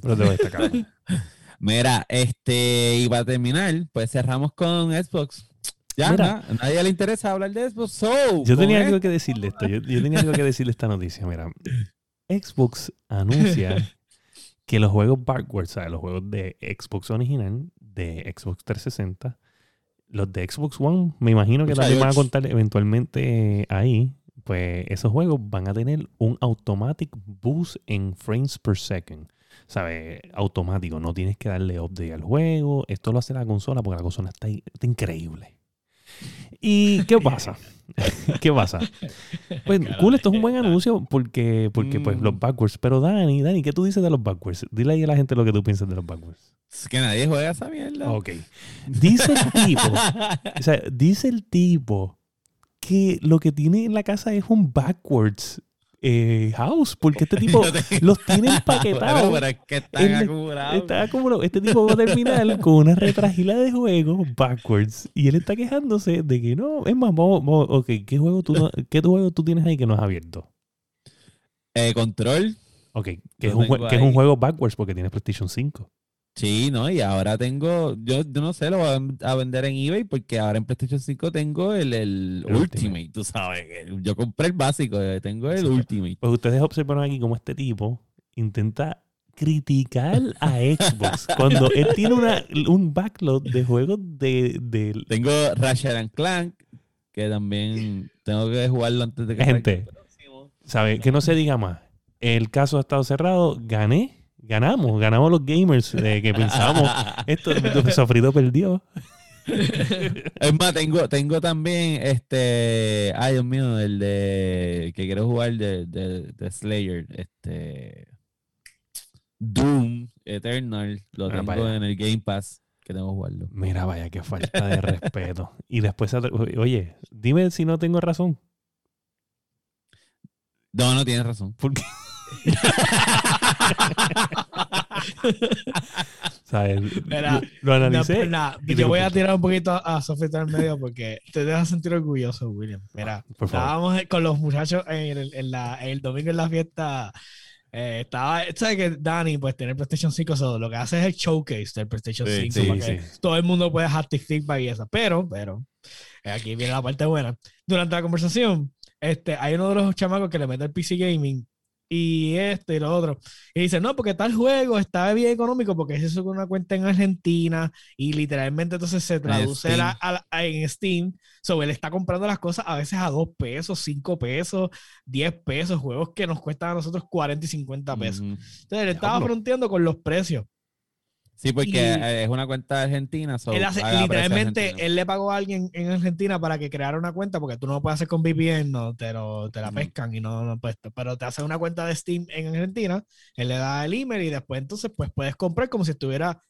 Speaker 2: Pero te voy a destacar.
Speaker 1: Mira, este, y para terminar, pues cerramos con Xbox. Ya,
Speaker 2: Mira.
Speaker 1: a nadie le interesa hablar de Xbox. So,
Speaker 2: Yo tenía
Speaker 1: esto-
Speaker 2: algo que decirle esto. Yo, yo tenía algo que decirle esta noticia. Mira, Xbox anuncia que los juegos backwards, o sea, los juegos de Xbox original, de Xbox 360, los de Xbox One, me imagino que también van a contar eventualmente ahí. Pues esos juegos van a tener un automatic boost en frames per second. ¿Sabes? Automático. No tienes que darle update al juego. Esto lo hace la consola porque la consola está increíble. ¿Y qué pasa? ¿Qué pasa? Pues cool, esto es un buen anuncio porque, porque pues
Speaker 1: Mm.
Speaker 2: los backwards. Pero Dani, Dani, ¿qué tú dices de los backwards? Dile ahí a la gente lo que tú piensas de los backwards.
Speaker 1: Es que nadie juega esa mierda.
Speaker 2: Ok. Dice el tipo, o sea, dice el tipo que lo que tiene en la casa es un backwards eh, house, porque este tipo los tiene
Speaker 1: Bueno,
Speaker 2: empaquetados.
Speaker 1: pero es que están acumulados.
Speaker 2: Está este tipo va a terminar con una retragila de juegos backwards y él está quejándose de que no, es más, vamos, vamos, ok, ¿qué juego tú, no- qué juego tú tienes ahí que no has abierto?
Speaker 1: Eh, control.
Speaker 2: Ok, que, es un, que es un juego backwards porque tienes PlayStation 5.
Speaker 1: Sí, ¿no? Y ahora tengo, yo, yo no sé, lo voy a a vender en eBay porque ahora en PlayStation 5 tengo el, el
Speaker 2: El
Speaker 1: Ultimate,
Speaker 2: Ultimate.
Speaker 1: tú sabes. Yo compré el básico, eh, tengo el
Speaker 2: Sí.
Speaker 1: Ultimate.
Speaker 2: Pues ustedes observaron aquí cómo este tipo intenta criticar a Xbox cuando él tiene una, un backlog de juegos de, de-
Speaker 1: Tengo Ratchet and Clank, que también tengo que jugarlo antes de que
Speaker 2: Gente.
Speaker 1: salga el próximo.
Speaker 2: ¿sabe? Que no se diga más. El caso ha estado cerrado, gané, ganamos, ganamos los gamers eh, que pensábamos, esto Sofrido perdió.
Speaker 1: Es más, tengo, tengo también este. Ay, Dios mío, el de. Que quiero jugar de, de, de Slayer. Este. Doom Eternal. Lo
Speaker 2: Ah,
Speaker 1: tengo
Speaker 2: vaya.
Speaker 1: en el Game Pass. Que tengo que jugarlo.
Speaker 2: Mira, vaya, qué falta de respeto. Y después, oye, dime si no tengo razón.
Speaker 1: No, no tienes razón.
Speaker 2: Porque, ¿sabes?
Speaker 3: Mira,
Speaker 2: lo analicé.
Speaker 3: No, nah,
Speaker 2: y
Speaker 3: yo voy a
Speaker 2: pues,
Speaker 3: tirar un poquito a Sofía en medio porque te deja sentir orgulloso, William. Mira,
Speaker 2: favor.
Speaker 3: estábamos con los muchachos en el, en la- el domingo en la fiesta. eh, estaba, sabes que Dani, pues tiene el PlayStation 5, so, lo que hace es el showcase del PlayStation
Speaker 1: Sí,
Speaker 3: 5
Speaker 1: sí,
Speaker 3: para que
Speaker 2: sí.
Speaker 3: todo el mundo pueda haptic feedback y eso. Pero, pero, eh, aquí viene la parte buena. Durante la conversación, este, hay uno de los chamacos que le mete el PC Gaming y este y lo otro. Y dice, no, porque tal juego está bien económico porque es eso con una cuenta en Argentina y literalmente entonces se traduce
Speaker 1: Steam.
Speaker 3: la- a a- en Steam. So, él está comprando las cosas a veces a 2 pesos, 5 pesos, 10 pesos, juegos que nos cuestan a nosotros 40 y 50 pesos.
Speaker 1: Ujú.
Speaker 3: Entonces, él estaba
Speaker 2: Diablo.
Speaker 3: fronteando con los precios.
Speaker 1: Sí, porque
Speaker 3: Y-
Speaker 1: eh, es una cuenta argentina. so
Speaker 3: Él hace- literalmente, él le pagó a alguien en Argentina para que creara una cuenta, porque tú no lo puedes hacer con VPN, no, te, lo- te la pescan y no, no puedes, pero te hace una cuenta de Steam en Argentina, él le da el email y después entonces pues puedes comprar como si estuviera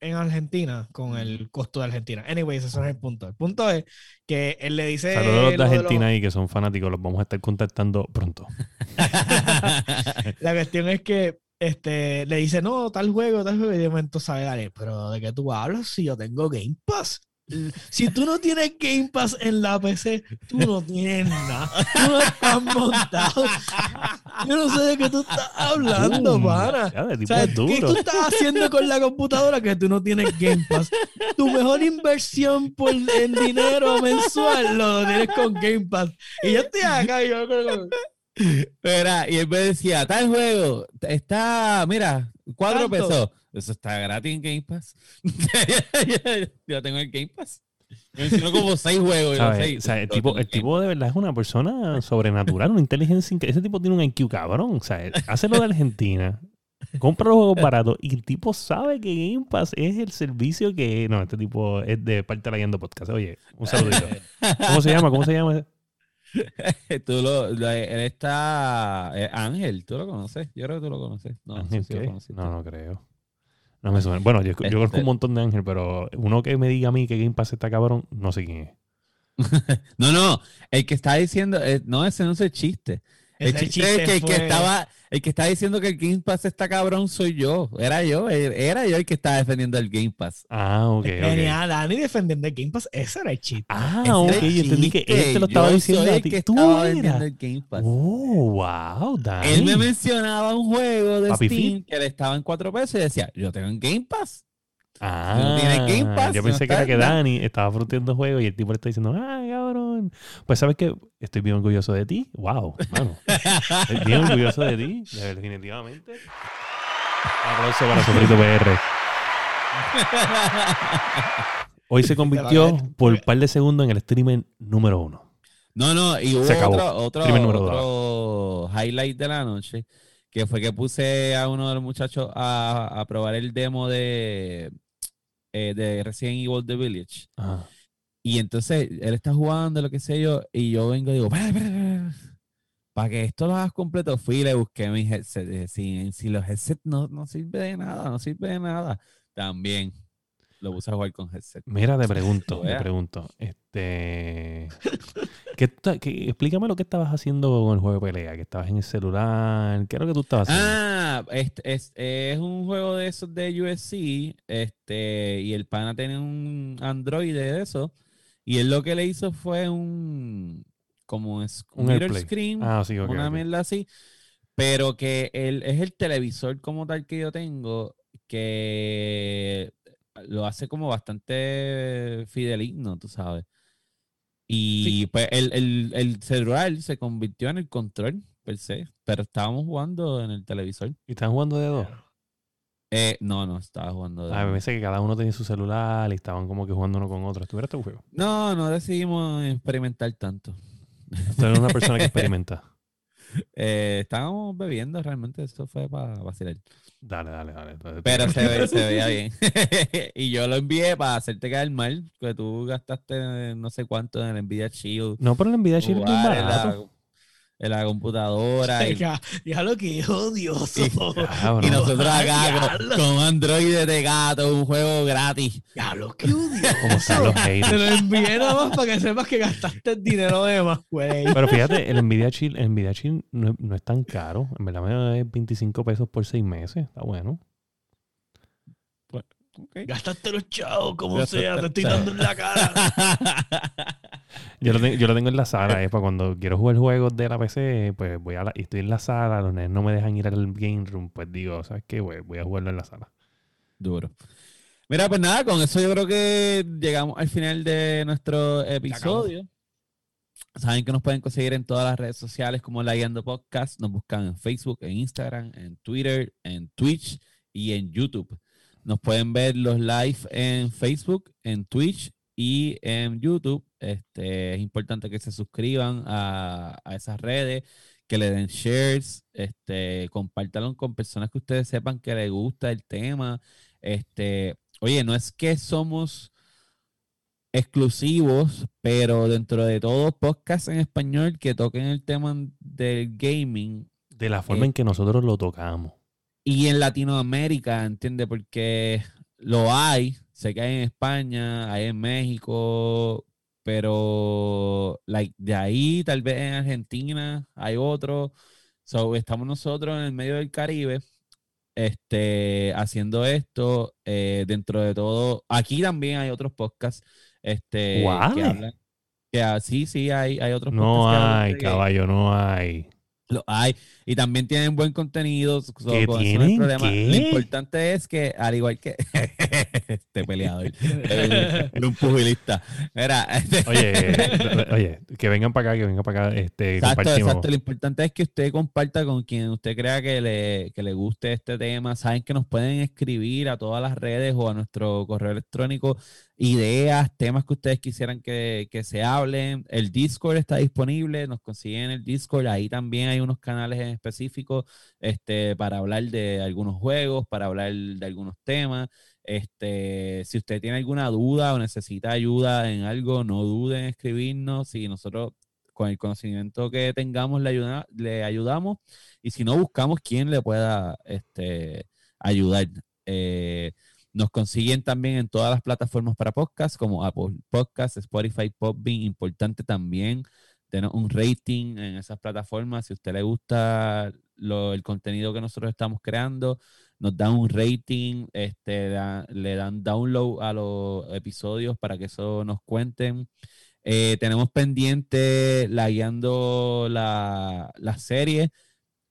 Speaker 3: en Argentina con el costo de Argentina. Anyways, eso no es el punto. El punto es que él le dice...
Speaker 2: Saludos
Speaker 3: lo
Speaker 2: de
Speaker 3: de
Speaker 2: Argentina ahí que son fanáticos, los vamos a estar contactando pronto.
Speaker 3: La cuestión es que este, le dice, no, tal juego, tal juego, y de momento sabe, dale, pero ¿de qué tú hablas si yo tengo Game Pass? Si tú no tienes Game Pass en la PC, tú no tienes nada. Tú no estás montado. Yo no sé de qué tú estás hablando, pana. O sea, ¿Qué tú estás haciendo con la computadora que tú no tienes Game Pass? Tu mejor inversión por en dinero mensual lo tienes con Game Pass. Y yo estoy acá y yo
Speaker 1: Mira, y él me decía, tal juego, está, mira, cuatro pesos. Eso está gratis en Game Pass. yo tengo el Game Pass. Me mencionó como seis juegos.
Speaker 2: O sea, el tipo, el tipo de verdad es una persona sobrenatural, una inteligencia. Ese tipo tiene un IQ cabrón. O sea, hace lo de Argentina, compra los juegos baratos y el tipo sabe que Game Pass es el servicio que. No, este tipo es de parte de la Yendo Podcast. Oye, un saludito. ¿Cómo se llama? ¿Cómo se llama?
Speaker 1: Tú lo, lo- él está eh, Ángel, tú lo conoces. Yo creo que tú lo conoces. No, no sé
Speaker 2: ¿Ángel
Speaker 1: si lo.
Speaker 2: No, no creo. No me suena. Bueno, yo, yo conozco
Speaker 1: Este-
Speaker 2: un montón de Ángel, pero uno que me diga a mí que Game Pass está cabrón, no sé quién es.
Speaker 1: No, no, el que está diciendo, eh, no, ese no es el chiste. El chiste, es que, el que
Speaker 3: fue-
Speaker 1: estaba, el que está diciendo que el Game Pass está cabrón soy yo. Era yo, eh, era yo el que estaba defendiendo el Game Pass.
Speaker 2: Ah, ok.
Speaker 3: Genial, Dani defendiendo el Game Pass. Ese era el chiste.
Speaker 2: Ah,
Speaker 1: Ese
Speaker 2: ok. Yo entendí que él te lo estaba
Speaker 1: Yo
Speaker 2: diciendo
Speaker 1: soy
Speaker 2: a
Speaker 1: el
Speaker 2: ti.
Speaker 1: que
Speaker 2: Tú
Speaker 1: estaba
Speaker 2: eras.
Speaker 1: vendiendo el Game Pass.
Speaker 2: Oh, wow, Dani.
Speaker 1: Él me mencionaba un juego de
Speaker 2: Papi
Speaker 1: Steam que le estaba en cuatro pesos y decía, yo tengo en Game Pass.
Speaker 2: Ah,
Speaker 1: tiene Game Pass,
Speaker 2: yo
Speaker 1: no
Speaker 2: pensé que era que. Dani estaba fruteando juegos y el tipo le está diciendo, ah, cabrón. Pues sabes que estoy bien orgulloso de ti. Wow, mano. Estoy bien orgulloso de ti, de- definitivamente. Un aplauso para Sofrito PR. Hoy se convirtió por un par de segundos en el streamer número uno.
Speaker 1: No, no, y hubo
Speaker 2: Se acabó.
Speaker 1: otro, highlight de la noche, que fue que puse a uno de los muchachos a, a probar el demo de, eh, de Resident Evil The Village. Y entonces él está jugando, lo que sé yo, y yo vengo y digo, "Espera, espera, espera, espera. para que esto lo hagas completo, fui y le busqué mi headset. eh, Si, si los headsets no, no sirve de nada, no sirve de nada, también lo puse a jugar con headset.
Speaker 2: Mira, te pregunto, te pregunto. Este. ¿qué explícame lo que estabas haciendo con el juego de pelea, que estabas en el celular. ¿Qué es lo que tú estabas haciendo?
Speaker 1: Ah, este, es, es un juego de esos de USC, este, y el pana tiene un Android de eso, y él lo que le hizo fue un, como es,
Speaker 2: Un
Speaker 1: un screen,
Speaker 2: Ah, sí, ok.
Speaker 1: una
Speaker 2: ok.
Speaker 1: mierda así, pero que el, es el televisor como tal que yo tengo, que lo hace como bastante fideligno, tú sabes. Y pues el, el, el celular se convirtió en el control, per se, pero estábamos jugando en el televisor.
Speaker 2: ¿Y están jugando de dos?
Speaker 1: Eh, no, no, estaba jugando. de-
Speaker 2: Ah, me parece que cada uno tenía su celular y estaban como que jugando uno con otro. ¿Estuvieras este juego?
Speaker 1: No, no decidimos experimentar tanto.
Speaker 2: Tú eres una persona que experimenta.
Speaker 1: Eh, estábamos bebiendo realmente, eso fue para vacilar.
Speaker 2: Dale, dale, dale. Entonces,
Speaker 1: Pero se, ve- se veía bien. y yo lo envié para hacerte caer mal, que tú gastaste no sé cuánto en el Nvidia Shield.
Speaker 2: No, pero la Nvidia Shield es barato.
Speaker 1: En la computadora. y,
Speaker 3: Oiga, ya lo que odioso.
Speaker 2: Cabrón.
Speaker 1: y nosotros acá con, con Android de gato, un juego gratis.
Speaker 3: Ya lo que odioso.
Speaker 2: Como están los
Speaker 3: Te lo envié nada más para que sepas que gastaste el dinero de más, güey.
Speaker 2: Pero fíjate, el Nvidia Shield, el Nvidia Shield no, es- no es tan caro. En verdad me es 25 pesos por 6 meses. Está bueno.
Speaker 3: Gastaste los chavos, como
Speaker 1: Gastaste-
Speaker 3: sea, te estoy dando en la cara.
Speaker 2: Yo lo, tengo, yo lo tengo en la sala, es para cuando quiero jugar juegos de la PC, pues voy a la, y estoy en la sala, los nenes no me dejan ir al game room, pues digo, ¿sabes qué? Voy, voy a jugarlo en la sala.
Speaker 1: Duro. Mira, pues nada, con eso yo creo que llegamos al final de nuestro episodio. Saben que nos pueden conseguir en todas las redes sociales como La Guiando Podcast. Nos buscan en Facebook, en Instagram, en Twitter, en Twitch y en YouTube. Nos pueden ver los live en Facebook, en Twitch y en YouTube. Este, es importante que se suscriban a, a esas redes, que le den shares, este, compártanlo con personas que ustedes sepan que les gusta el tema. Este, oye, no es que somos exclusivos, pero dentro de todos podcasts en español que toquen el tema del gaming
Speaker 2: De la forma
Speaker 1: Eh,
Speaker 2: en que nosotros lo tocamos.
Speaker 1: Y en Latinoamérica, ¿entiendes? Porque lo hay, sé que hay en España, hay en México, pero like, de ahí tal vez en Argentina hay otro. So, estamos nosotros en el medio del Caribe este, haciendo esto. eh, dentro de todo, aquí también hay otros podcasts. Este, que hablan- que, ah, sí, sí, hay, hay otros
Speaker 2: No
Speaker 1: podcasts hablan
Speaker 2: hay, caballo, no hay.
Speaker 1: Lo hay. Y también tienen buen contenido. so,
Speaker 2: ¿Qué
Speaker 1: con eso no
Speaker 2: tienen?
Speaker 1: problema.
Speaker 2: ¿Qué?
Speaker 1: Lo importante es que, al igual que este peleador, era un pugilista. Mira, este-
Speaker 2: Oye, eh, oye, que vengan para acá, que vengan para acá, este,
Speaker 1: Exacto, exacto. Lo importante es que usted comparta con quien usted crea que le, que le guste este tema. Saben que nos pueden escribir a todas las redes o a nuestro correo electrónico ideas, temas que ustedes quisieran que, que se hablen. El Discord está disponible, nos consiguen el Discord. Ahí también hay unos canales en específico este, para hablar de algunos juegos, para hablar de algunos temas. Este, si usted tiene alguna duda o necesita ayuda en algo, no duden en escribirnos. Si nosotros con el conocimiento que tengamos le, ayuda- le ayudamos y si no buscamos quien le pueda este, ayudar. Eh, nos consiguen también en todas las plataformas para podcast como Apple Podcast, Spotify, Podbean. Importante también tener un rating en esas plataformas. Si a usted le gusta el contenido que nosotros estamos creando, nos dan un rating, este, le dan download a los episodios para que eso nos cuenten. Eh, tenemos pendiente la guiando la, la serie.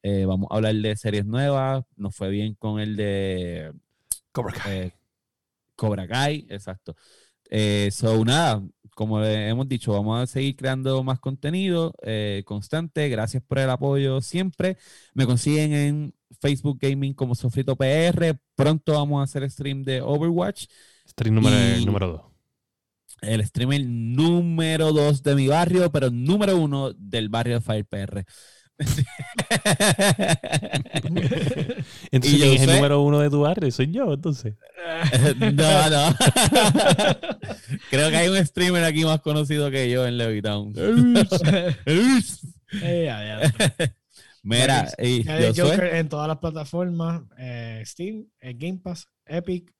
Speaker 1: Eh, vamos a hablar de series nuevas. Nos fue bien con el de
Speaker 2: Cobra Kai.
Speaker 1: eh, Cobra Kai, exacto. Eh, so, nada, como hemos dicho, vamos a seguir creando más contenido eh, constante. Gracias por el apoyo siempre. Me consiguen en Facebook Gaming como Sofrito PR. Pronto vamos a hacer stream de Overwatch.
Speaker 2: Stream número,
Speaker 1: y-
Speaker 2: número dos.
Speaker 1: El streamer número 2 de mi barrio, pero número uno del barrio de Fire PR.
Speaker 2: Entonces,
Speaker 1: y yo
Speaker 2: ¿quién es el número uno de tu barrio? Soy yo, entonces.
Speaker 1: no, no. Creo que hay un streamer aquí más conocido que yo en Levitown. Mira, y
Speaker 3: Joker en todas las plataformas, eh, Steam, eh, Game Pass, Epic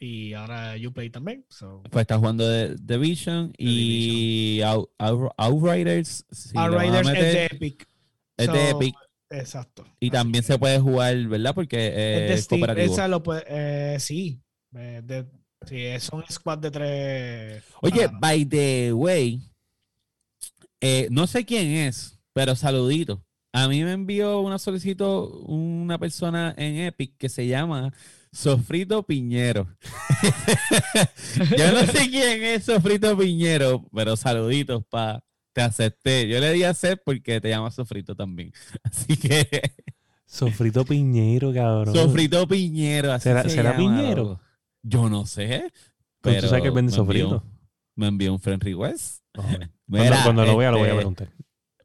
Speaker 3: y ahora Uplay también. So,
Speaker 1: pues está jugando de Division y Out- Out- Outriders. si
Speaker 3: Outriders es de Epic.
Speaker 1: Es de Epic.
Speaker 3: Exacto.
Speaker 1: Y también se puede jugar, ¿verdad? Porque
Speaker 3: es de
Speaker 1: es
Speaker 3: Steam.
Speaker 1: cooperativo.
Speaker 3: Esa lo puede, eh, sí. eh, de- sí, es un squad de tres.
Speaker 1: Oye,
Speaker 3: ah,
Speaker 1: by the way, eh, no sé quién es, pero saludito. A mí me envió una solicitud una persona en Epic que se llama Sofrito Piñero. Yo no sé quién es Sofrito Piñero, pero saluditos, pa. Te acepté. Yo le di a hacer porque te llama Sofrito también. Así que
Speaker 2: Sofrito Piñero, cabrón.
Speaker 1: Sofrito Piñero. Así
Speaker 2: ¿Será-
Speaker 1: se
Speaker 2: será
Speaker 1: llama,
Speaker 2: Piñero?
Speaker 1: loco. Yo no sé.
Speaker 2: Pero tú sabes que vende
Speaker 1: me envió-
Speaker 2: sofrito.
Speaker 1: Me envió un friend request.
Speaker 2: Cuando,
Speaker 1: Mira,
Speaker 2: cuando lo vea, lo voy a
Speaker 1: este,
Speaker 2: preguntar.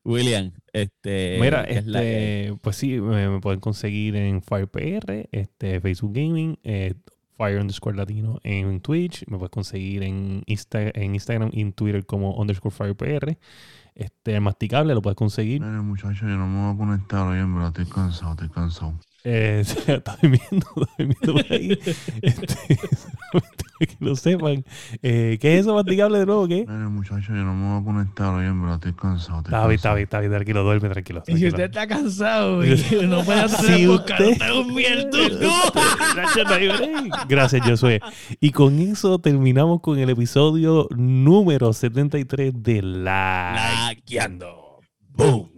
Speaker 1: William, este.
Speaker 2: Mira,
Speaker 1: ¿qué es la que-
Speaker 2: este, pues sí, me, me pueden conseguir en FirePR, este, Facebook Gaming, eh, Fire underscore Latino en Twitch, me puedes conseguir en, Insta- en Instagram y en Twitter como underscore FirePR. Este, el masticable lo puedes conseguir.
Speaker 4: Mire, muchacho, yo no me voy a conectar hoy, en verdad, estoy cansado, estoy cansado.
Speaker 2: Eh, está durmiendo, está durmiendo por ahí. Este, que lo sepan. Eh, ¿Qué es eso masticable de nuevo? ¿Qué?
Speaker 4: Mire, muchacho, yo no me voy a conectar hoy, en verdad, estoy cansado, estoy
Speaker 2: Está bien, está bien, está bien, tranquilo, duerme, tranquilo.
Speaker 3: Y si usted está cansado y no puede hacer
Speaker 2: Si
Speaker 3: podcast,
Speaker 2: usted-. Gracias, Josué. Y con eso terminamos con el episodio número 73 de La
Speaker 1: Laqueando. Boom.